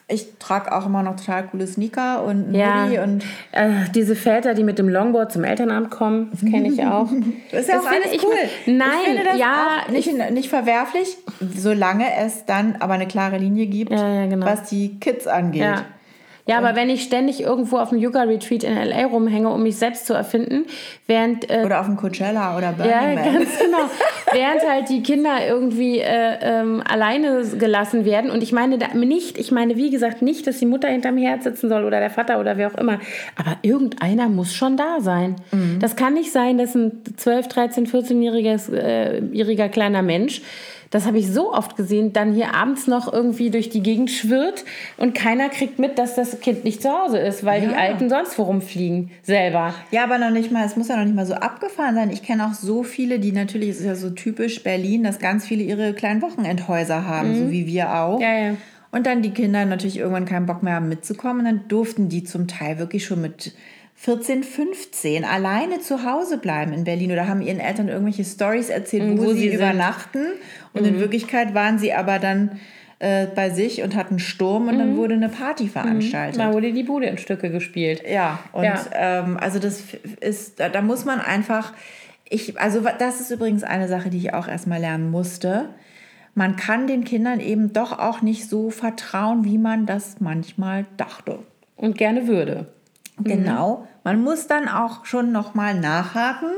ich trage auch immer noch total coole Sneaker und ja, Hoodie und äh, diese Väter, die mit dem Longboard zum Elternamt kommen, das kenne ich auch. das ist ja auch alles ich, cool. Nein, ich finde das ja, nicht, nicht verwerflich, solange es dann aber eine klare Linie gibt, ja, genau. was die Kids angeht. Ja, aber wenn ich ständig irgendwo auf dem Yoga-Retreat in L.A. rumhänge, um mich selbst zu erfinden, während... Äh, oder auf dem Coachella oder Burning Ja, Man. ganz genau. während halt die Kinder irgendwie äh, ähm, alleine gelassen werden. Und ich meine da nicht, ich meine wie gesagt nicht, dass die Mutter hinterm Herz sitzen soll oder der Vater oder wer auch immer. Aber irgendeiner muss schon da sein. Mhm. Das kann nicht sein, dass ein 12, 13, 14-jähriger äh, kleiner Mensch das habe ich so oft gesehen, dann hier abends noch irgendwie durch die Gegend schwirrt und keiner kriegt mit, dass das Kind nicht zu Hause ist, weil ja. die Alten sonst vorumfliegen selber. Ja, aber noch nicht mal, es muss ja noch nicht mal so abgefahren sein. Ich kenne auch so viele, die natürlich, es ist ja so typisch Berlin, dass ganz viele ihre kleinen Wochenendhäuser haben, mhm. so wie wir auch. Ja, ja. Und dann die Kinder natürlich irgendwann keinen Bock mehr haben mitzukommen. Und dann durften die zum Teil wirklich schon mit 14, 15 alleine zu Hause bleiben in Berlin oder haben ihren Eltern irgendwelche Stories erzählt, wo, wo sie, sie übernachten. Und mhm. in Wirklichkeit waren sie aber dann äh, bei sich und hatten Sturm und mhm. dann wurde eine Party veranstaltet. Da wurde die Bude in Stücke gespielt. Ja, und ja. Ähm, also das ist, da, da muss man einfach, ich, also das ist übrigens eine Sache, die ich auch erstmal lernen musste. Man kann den Kindern eben doch auch nicht so vertrauen, wie man das manchmal dachte. Und gerne würde. Genau. Man muss dann auch schon nochmal nachhaken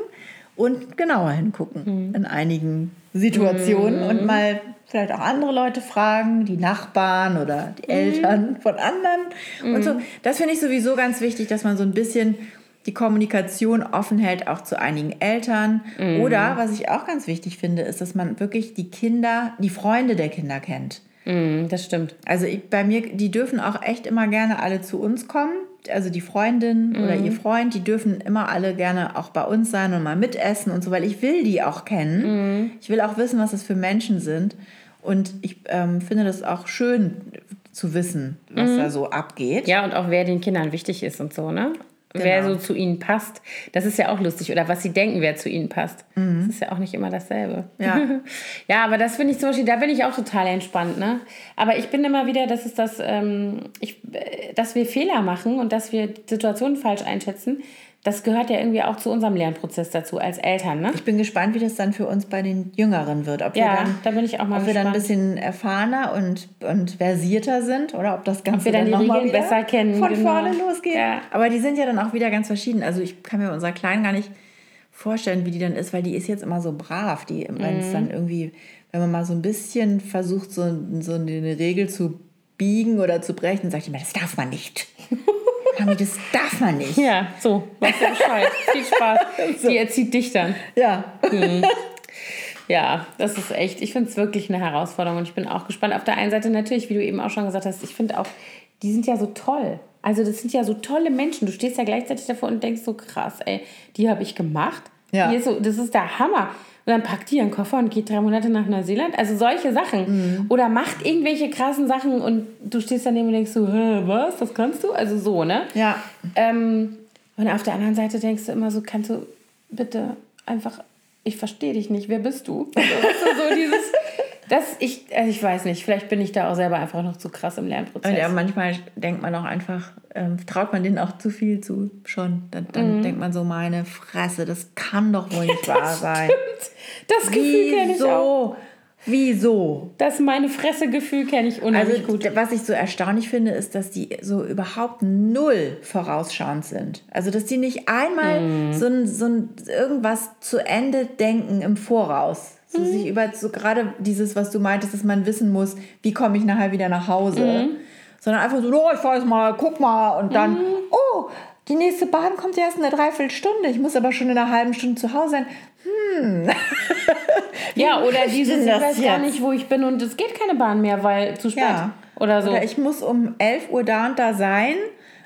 und genauer hingucken Mhm. in einigen Situationen und mal vielleicht auch andere Leute fragen, die Nachbarn oder Mhm. die Eltern von anderen und so. Das finde ich sowieso ganz wichtig, dass man so ein bisschen die Kommunikation offen hält, auch zu einigen Eltern. Mhm. Oder, was ich auch ganz wichtig finde, ist, dass man wirklich die Kinder, die Freunde der Kinder kennt. Mhm, das stimmt. Also ich, bei mir, die dürfen auch echt immer gerne alle zu uns kommen. Also die Freundin oder ihr Freund, die dürfen immer alle gerne auch bei uns sein und mal mitessen und so, weil ich will die auch kennen. Ich will auch wissen, was das für Menschen sind. Und ich ähm, finde das auch schön zu wissen, was da so abgeht. Ja, und auch wer den Kindern wichtig ist und so, ne? Wer Genau. so zu ihnen passt. Das ist ja auch lustig. Oder was sie denken, wer zu ihnen passt. Das ist ja auch nicht immer dasselbe. Ja. ja, aber das finde ich zum Beispiel, da bin ich auch total entspannt, ne? Aber ich bin immer wieder, dass es das, ähm, ich, äh, dass wir Fehler machen und dass wir Situationen falsch einschätzen. Das gehört ja irgendwie auch zu unserem Lernprozess dazu als Eltern, ne? Ich bin gespannt, wie das dann für uns bei den Jüngeren wird. Ob wir Ja, dann, da bin ich auch mal ob wir dann ein gespannt. bisschen erfahrener und, und versierter sind oder ob das Ganze wir dann die noch mal Regeln besser kennen, von genau. vorne losgeht. Ja. Aber die sind ja dann auch wieder ganz verschieden. Also ich kann mir unserer Kleinen gar nicht vorstellen, wie die dann ist, weil die ist jetzt immer so brav. Die, wenn es Mhm. dann irgendwie, wenn man mal so ein bisschen versucht, so, so eine Regel zu biegen oder zu brechen, sagt die immer, das darf man nicht. Mami, das darf man nicht. Ja, so, weißt du Bescheid. Viel Spaß. Die erzieht dich dann. Ja. Ja, das ist echt, ich finde es wirklich eine Herausforderung und ich bin auch gespannt. Auf der einen Seite natürlich, wie du eben auch schon gesagt hast, ich finde auch, die sind ja so toll. Also das sind ja so tolle Menschen. Du stehst ja gleichzeitig davor und denkst so, krass, ey, die habe ich gemacht. Ja. So, das ist der Hammer. Und dann packt die ihren Koffer und geht drei Monate nach Neuseeland. Also solche Sachen. Oder macht irgendwelche krassen Sachen und du stehst daneben und denkst so, Hä, was, das kannst du? Also so, ne? Ja. Ähm, und auf der anderen Seite denkst du immer so, kannst du bitte einfach, ich verstehe dich nicht, wer bist du? Also, so dieses, das, ich, also ich weiß nicht, vielleicht bin ich da auch selber einfach noch zu krass im Lernprozess. Ja, manchmal denkt man auch einfach, ähm, traut man denen auch zu viel zu schon. Dann, dann Mhm. denkt man so, meine Fresse, das kann doch wohl nicht wahr sein. das Gefühl kenne ich auch. Wieso? Das meine Fresse-Gefühl kenne ich Also unheimlich gut. was ich so erstaunlich finde, ist, dass die so überhaupt null vorausschauend sind. Also dass die nicht einmal Mhm. so, ein, so ein irgendwas zu Ende denken im Voraus. So Mhm. sich über so gerade dieses, was du meintest, dass man wissen muss, wie komme ich nachher wieder nach Hause. Mhm. Sondern einfach so, oh, ich weiß mal, guck mal und dann, Mhm. oh, die nächste Bahn kommt erst in einer Dreiviertelstunde. Ich muss aber schon in einer halben Stunde zu Hause sein. ja, oder dieses, ich weiß gar jetzt? nicht, wo ich bin und es geht keine Bahn mehr, weil zu spät. Ja. Oder so. Oder ich muss um 11 Uhr da und da sein.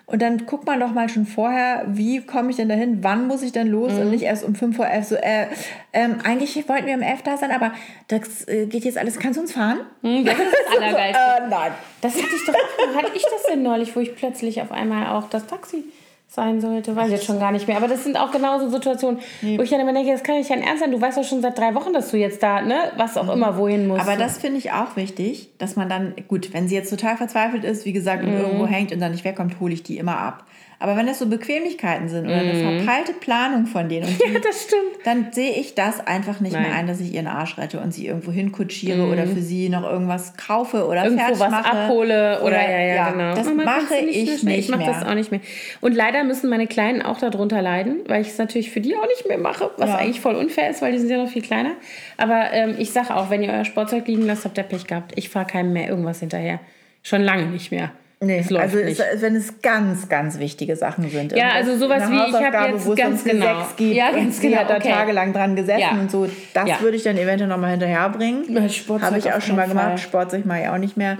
Und dann guckt man doch mal schon vorher, wie komme ich denn dahin, wann muss ich denn los Mhm. und nicht erst um 5 Uhr 11 so, äh, ähm, eigentlich wollten wir um 11 da sein, aber das äh, geht jetzt alles, kannst du uns fahren? Hm, das ist das Allergeilste. Äh, nein. Das hatte ich doch, wo hatte ich das denn neulich, wo ich plötzlich auf einmal auch das Taxi sein sollte? Weiß ich jetzt schon gar nicht mehr. Aber das sind auch genauso Situationen, wo ich dann immer denke, das kann nicht dein Ernst sein. Du weißt doch schon seit drei Wochen, dass du jetzt da, ne, was auch immer, wohin musst. Aber das finde ich auch wichtig, dass man dann, gut, wenn sie jetzt total verzweifelt ist, wie gesagt, Mhm. und irgendwo hängt und dann nicht wegkommt, hole ich die immer ab. Aber wenn das so Bequemlichkeiten sind oder eine Mhm. verpeilte Planung von denen und die ja, das stimmt. dann sehe ich das einfach nicht Nein. Mhm. mehr ein, dass ich ihren Arsch rette und sie irgendwo hinkutschiere oder für sie noch irgendwas kaufe oder Irgendwo was mache. abhole oder, ja, ja, genau. Das Mama, mache du ich mehr? nicht Ich mache mehr. das auch nicht mehr. Und leider müssen meine Kleinen auch darunter leiden, weil ich es natürlich für die auch nicht mehr mache, was Ja. eigentlich voll unfair ist, weil die sind ja noch viel kleiner. Aber ähm, ich sage auch, wenn ihr euer Spielzeug liegen lasst, habt ihr Pech gehabt. Ich fahre keinem mehr irgendwas hinterher. Schon lange nicht mehr. Nee, Es also. Es, wenn es ganz, ganz wichtige Sachen sind. Ja, also sowas wie, ich hab Hausaufgabe, jetzt ganz genau. gibt Ja, ganz genau, hat da okay. tagelang dran gesessen Ja. und so. Das Ja. würde ich dann eventuell nochmal hinterherbringen. Ja, Sportzeug Habe ich auch schon mal keinen gemacht. Fall. Sportzeug mache ich auch nicht mehr.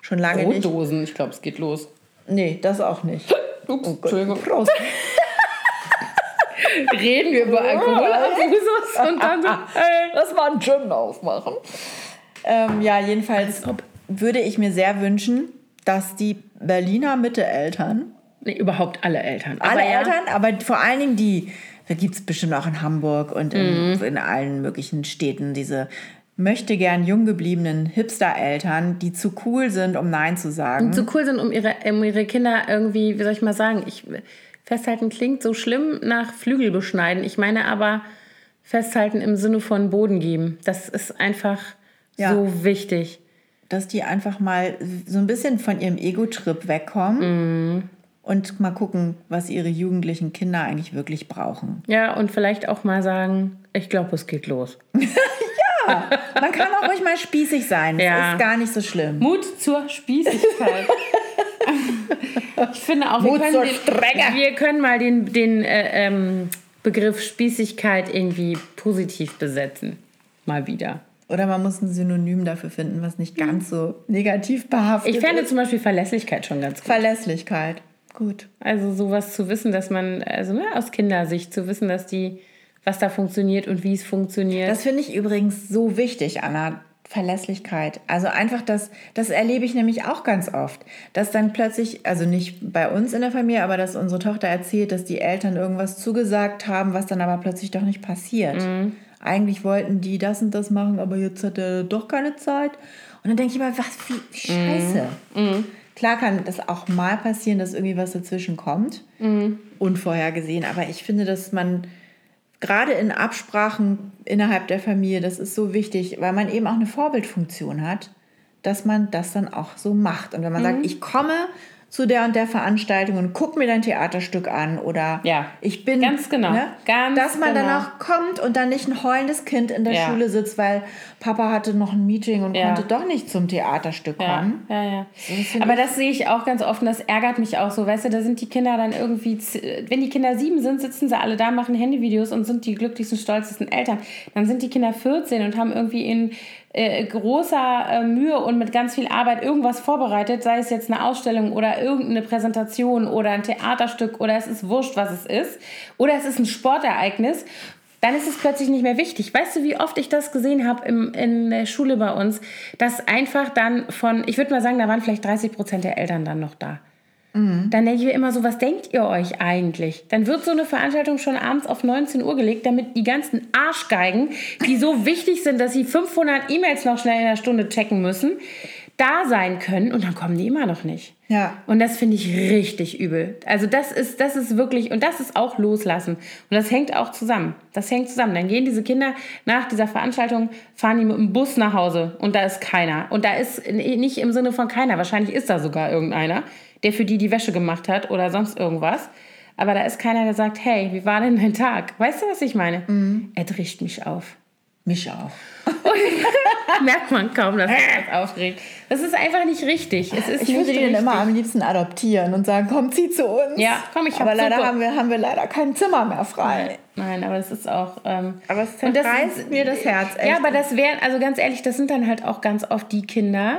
Schon lange nicht. Brotdosen, ich glaube, es geht los. Nee, das auch nicht. Ups, Oh. Entschuldigung. Prost. Reden wir über Alkoholabusus und dann so, ey. Das war ein Gin aufmachen. Ähm, ja, jedenfalls würde ich mir sehr wünschen, dass die Berliner Mitte-Eltern, Nee, überhaupt alle Eltern. alle Aber ja, Eltern, aber vor allen Dingen die, da gibt es bestimmt auch in Hamburg und in, Mhm. in allen möglichen Städten diese möchte gern jung gebliebenen Hipster-Eltern, die zu cool sind, um Nein zu sagen. zu cool sind, um ihre, um ihre Kinder irgendwie, wie soll ich mal sagen, ich, festhalten klingt so schlimm nach Flügel beschneiden. Ich meine aber festhalten im Sinne von Boden geben. Das ist einfach Ja. so wichtig. Dass die einfach mal so ein bisschen von ihrem Ego-Trip wegkommen und mal gucken, was ihre jugendlichen Kinder eigentlich wirklich brauchen. Ja, und vielleicht auch mal sagen, ich glaube, es geht los. ja, man kann auch ruhig mal spießig sein. Das ja. ist gar nicht so schlimm. Mut zur Spießigkeit. ich finde auch, wir können, den, wir können, mal den, den äh, ähm, Begriff Spießigkeit irgendwie positiv besetzen. Mal wieder. Oder man muss ein Synonym dafür finden, was nicht ganz so negativ behaftet ist. Ich fände zum Beispiel Verlässlichkeit schon ganz gut. Verlässlichkeit, gut. Also sowas zu wissen, dass man, also ne, aus Kindersicht zu wissen, dass die, was da funktioniert und wie es funktioniert. Das finde ich übrigens so wichtig, Anna. Verlässlichkeit. Also einfach das, das erlebe ich nämlich auch ganz oft, dass dann plötzlich, also nicht bei uns in der Familie, aber dass unsere Tochter erzählt, dass die Eltern irgendwas zugesagt haben, was dann aber plötzlich doch nicht passiert. Mhm eigentlich wollten die das und das machen, aber jetzt hat er doch keine Zeit. Und dann denke ich mal, was, wie, wie mhm. scheiße. Mhm. Klar kann das auch mal passieren, dass irgendwie was dazwischen kommt, mhm. unvorhergesehen. Aber ich finde, dass man gerade in Absprachen innerhalb der Familie, das ist so wichtig, weil man eben auch eine Vorbildfunktion hat, dass man das dann auch so macht. Und wenn man sagt, mhm. ich komme zu der und der Veranstaltung und guck mir dein Theaterstück an oder ja, ich bin ganz genau, ne, ganz dass man genau. dann auch kommt und dann nicht ein heulendes Kind in der ja. Schule sitzt, weil Papa hatte noch ein Meeting und ja. konnte doch nicht zum Theaterstück kommen. Ja, ja. Das Aber das sehe ich auch ganz oft und das ärgert mich auch so, weißt du, da sind die Kinder dann irgendwie, wenn die Kinder sieben sind, sitzen sie alle da, machen Handyvideos und sind die glücklichsten, stolzesten Eltern. Dann sind die Kinder 14 und haben irgendwie in äh, großer äh, Mühe und mit ganz viel Arbeit irgendwas vorbereitet, sei es jetzt eine Ausstellung oder irgendeine Präsentation oder ein Theaterstück oder es ist wurscht, was es ist, oder es ist ein Sportereignis, dann ist es plötzlich nicht mehr wichtig. Weißt du, wie oft ich das gesehen habe in der Schule bei uns, dass einfach dann von, ich würde mal sagen, da waren vielleicht 30 Prozent der Eltern dann noch da. Mhm. Dann denke ich mir immer so, was denkt ihr euch eigentlich? Dann wird so eine Veranstaltung schon abends auf 19 Uhr gelegt, damit die ganzen Arschgeigen, die so wichtig sind, dass sie 500 E-Mails noch schnell in der Stunde checken müssen, da sein können und dann kommen die immer noch nicht. Ja. Und das finde ich richtig übel. Also das ist, das ist wirklich, und das ist auch loslassen. Und das hängt auch zusammen. Das hängt zusammen. Dann gehen diese Kinder nach dieser Veranstaltung, fahren die mit dem Bus nach Hause und da ist keiner. Und da ist nicht im Sinne von keiner, wahrscheinlich ist da sogar irgendeiner der für die die Wäsche gemacht hat oder sonst irgendwas. Aber da ist keiner, der sagt, hey, wie war denn dein Tag? Weißt du, was ich meine? Mhm. Er drischt mich auf. Mich auch. merkt man kaum, dass er das aufregt. Das ist einfach nicht richtig. Es ist ich würde den immer am liebsten adoptieren und sagen, komm, zieh zu uns. Ja, komm, ich Aber leider haben wir, haben wir leider kein Zimmer mehr frei. Nein, Nein aber es ist auch... Ähm, aber es zerreißt mir das Herz. Echt. Ja, aber das wären, also ganz ehrlich, das sind dann halt auch ganz oft die Kinder,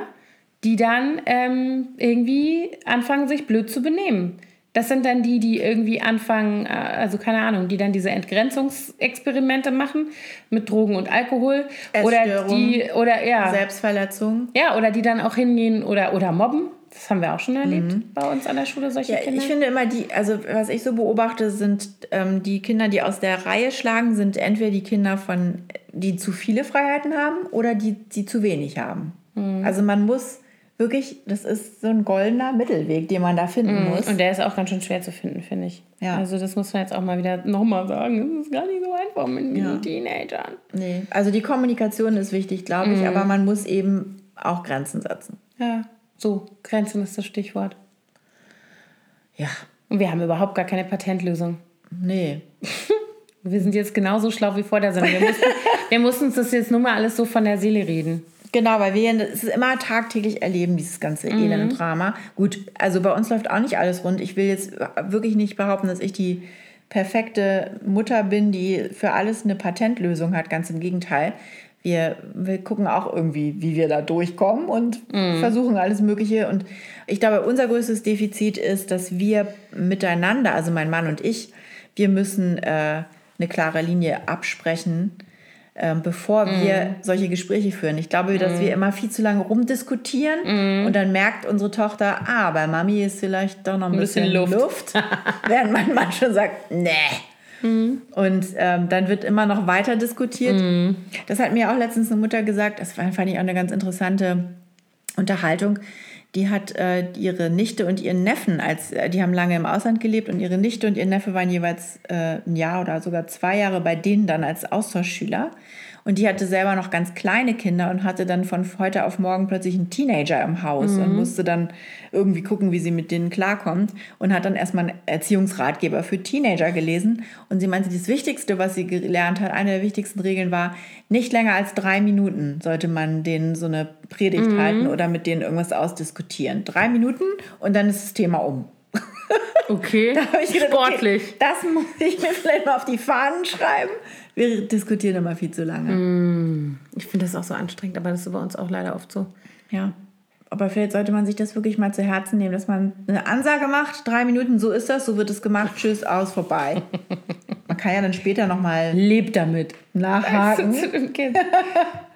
die dann ähm, irgendwie anfangen, sich blöd zu benehmen. Das sind dann die, die irgendwie anfangen, äh, also keine Ahnung, die dann diese Entgrenzungsexperimente machen mit Drogen und Alkohol oder die oder ja Selbstverletzung. Ja, oder die dann auch hingehen oder oder mobben. Das haben wir auch schon erlebt mhm. bei uns an der Schule solche ja, Kinder. Ich finde immer die, also was ich so beobachte, sind ähm, die Kinder, die aus der Reihe schlagen, sind entweder die Kinder von, die zu viele Freiheiten haben oder die, die zu wenig haben. Mhm. Also man muss wirklich, das ist so ein goldener Mittelweg, den man da finden mm, muss. Und der ist auch ganz schön schwer zu finden, finde ich. Ja. Also das muss man jetzt auch mal wieder nochmal sagen. Das ist gar nicht so einfach mit ja. Teenagern. Nee, also die Kommunikation ist wichtig, glaube ich, mm. aber man muss eben auch Grenzen setzen. Ja, so, Grenzen ist das Stichwort. Ja. Und wir haben überhaupt gar keine Patentlösung. Nee. wir sind jetzt genauso schlau wie vor der Sendung. Wir mussten, wir mussten uns das jetzt nur mal alles so von der Seele reden. Genau, weil wir es ist immer tagtäglich erleben, dieses ganze mhm. elende Drama. Gut, also bei uns läuft auch nicht alles rund. Ich will jetzt wirklich nicht behaupten, dass ich die perfekte Mutter bin, die für alles eine Patentlösung hat. Ganz im Gegenteil. Wir, wir gucken auch irgendwie, wie wir da durchkommen und mhm. versuchen alles Mögliche. Und ich glaube, unser größtes Defizit ist, dass wir miteinander, also mein Mann und ich, wir müssen äh, eine klare Linie absprechen ähm, bevor wir mm. solche Gespräche führen. Ich glaube, dass mm. wir immer viel zu lange rumdiskutieren mm. und dann merkt unsere Tochter, ah, bei Mami ist vielleicht doch noch ein, ein bisschen, bisschen, Luft, Luft während mein Mann schon sagt, nee. Mm. Und ähm, dann wird immer noch weiter diskutiert. Mm. Das hat mir auch letztens eine Mutter gesagt, das fand ich auch eine ganz interessante Unterhaltung die hat äh, ihre Nichte und ihren Neffen, als äh, die haben lange im Ausland gelebt und ihre Nichte und ihr Neffe waren jeweils äh, ein Jahr oder sogar zwei Jahre bei denen dann als Austauschschüler. Und die hatte selber noch ganz kleine Kinder und hatte dann von heute auf morgen plötzlich einen Teenager im Haus Mhm. und musste dann irgendwie gucken, wie sie mit denen klarkommt. Und hat dann erstmal einen Erziehungsratgeber für Teenager gelesen. Und sie meinte, das Wichtigste, was sie gelernt hat, eine der wichtigsten Regeln war, nicht länger als drei Minuten sollte man denen so eine Predigt Mhm. halten oder mit denen irgendwas ausdiskutieren. Drei Minuten und dann ist das Thema um. Okay. Da gedacht, Sportlich. Okay, das muss ich mir vielleicht mal auf die Fahnen schreiben. Wir diskutieren immer viel zu lange. Mhm. Ich finde das auch so anstrengend, aber das ist bei uns auch leider oft so. Ja. Aber vielleicht sollte man sich das wirklich mal zu Herzen nehmen, dass man eine Ansage macht, drei Minuten, so ist das, so wird es gemacht, tschüss, aus, vorbei. Man kann ja dann später nochmal Lebt damit. nachhaken.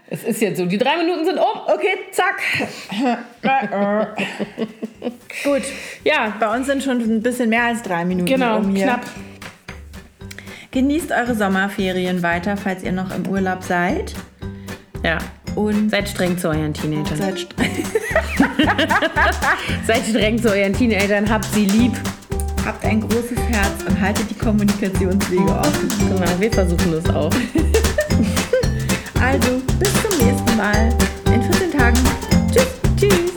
Es ist jetzt so, die drei Minuten sind um. Okay, zack. Gut, Ja, bei uns sind schon ein bisschen mehr als drei Minuten. genau, um hier. knapp. Genießt eure Sommerferien weiter, falls ihr noch im Urlaub seid. Ja. Und seid streng zu euren Teenagern. Seid streng. seid streng zu euren Teenagern, habt sie lieb. Habt ein großes Herz und haltet die Kommunikationswege offen. Genau, wir versuchen das auch. also, bis zum nächsten Mal. In 14 Tagen. Tschüss. Tschüss.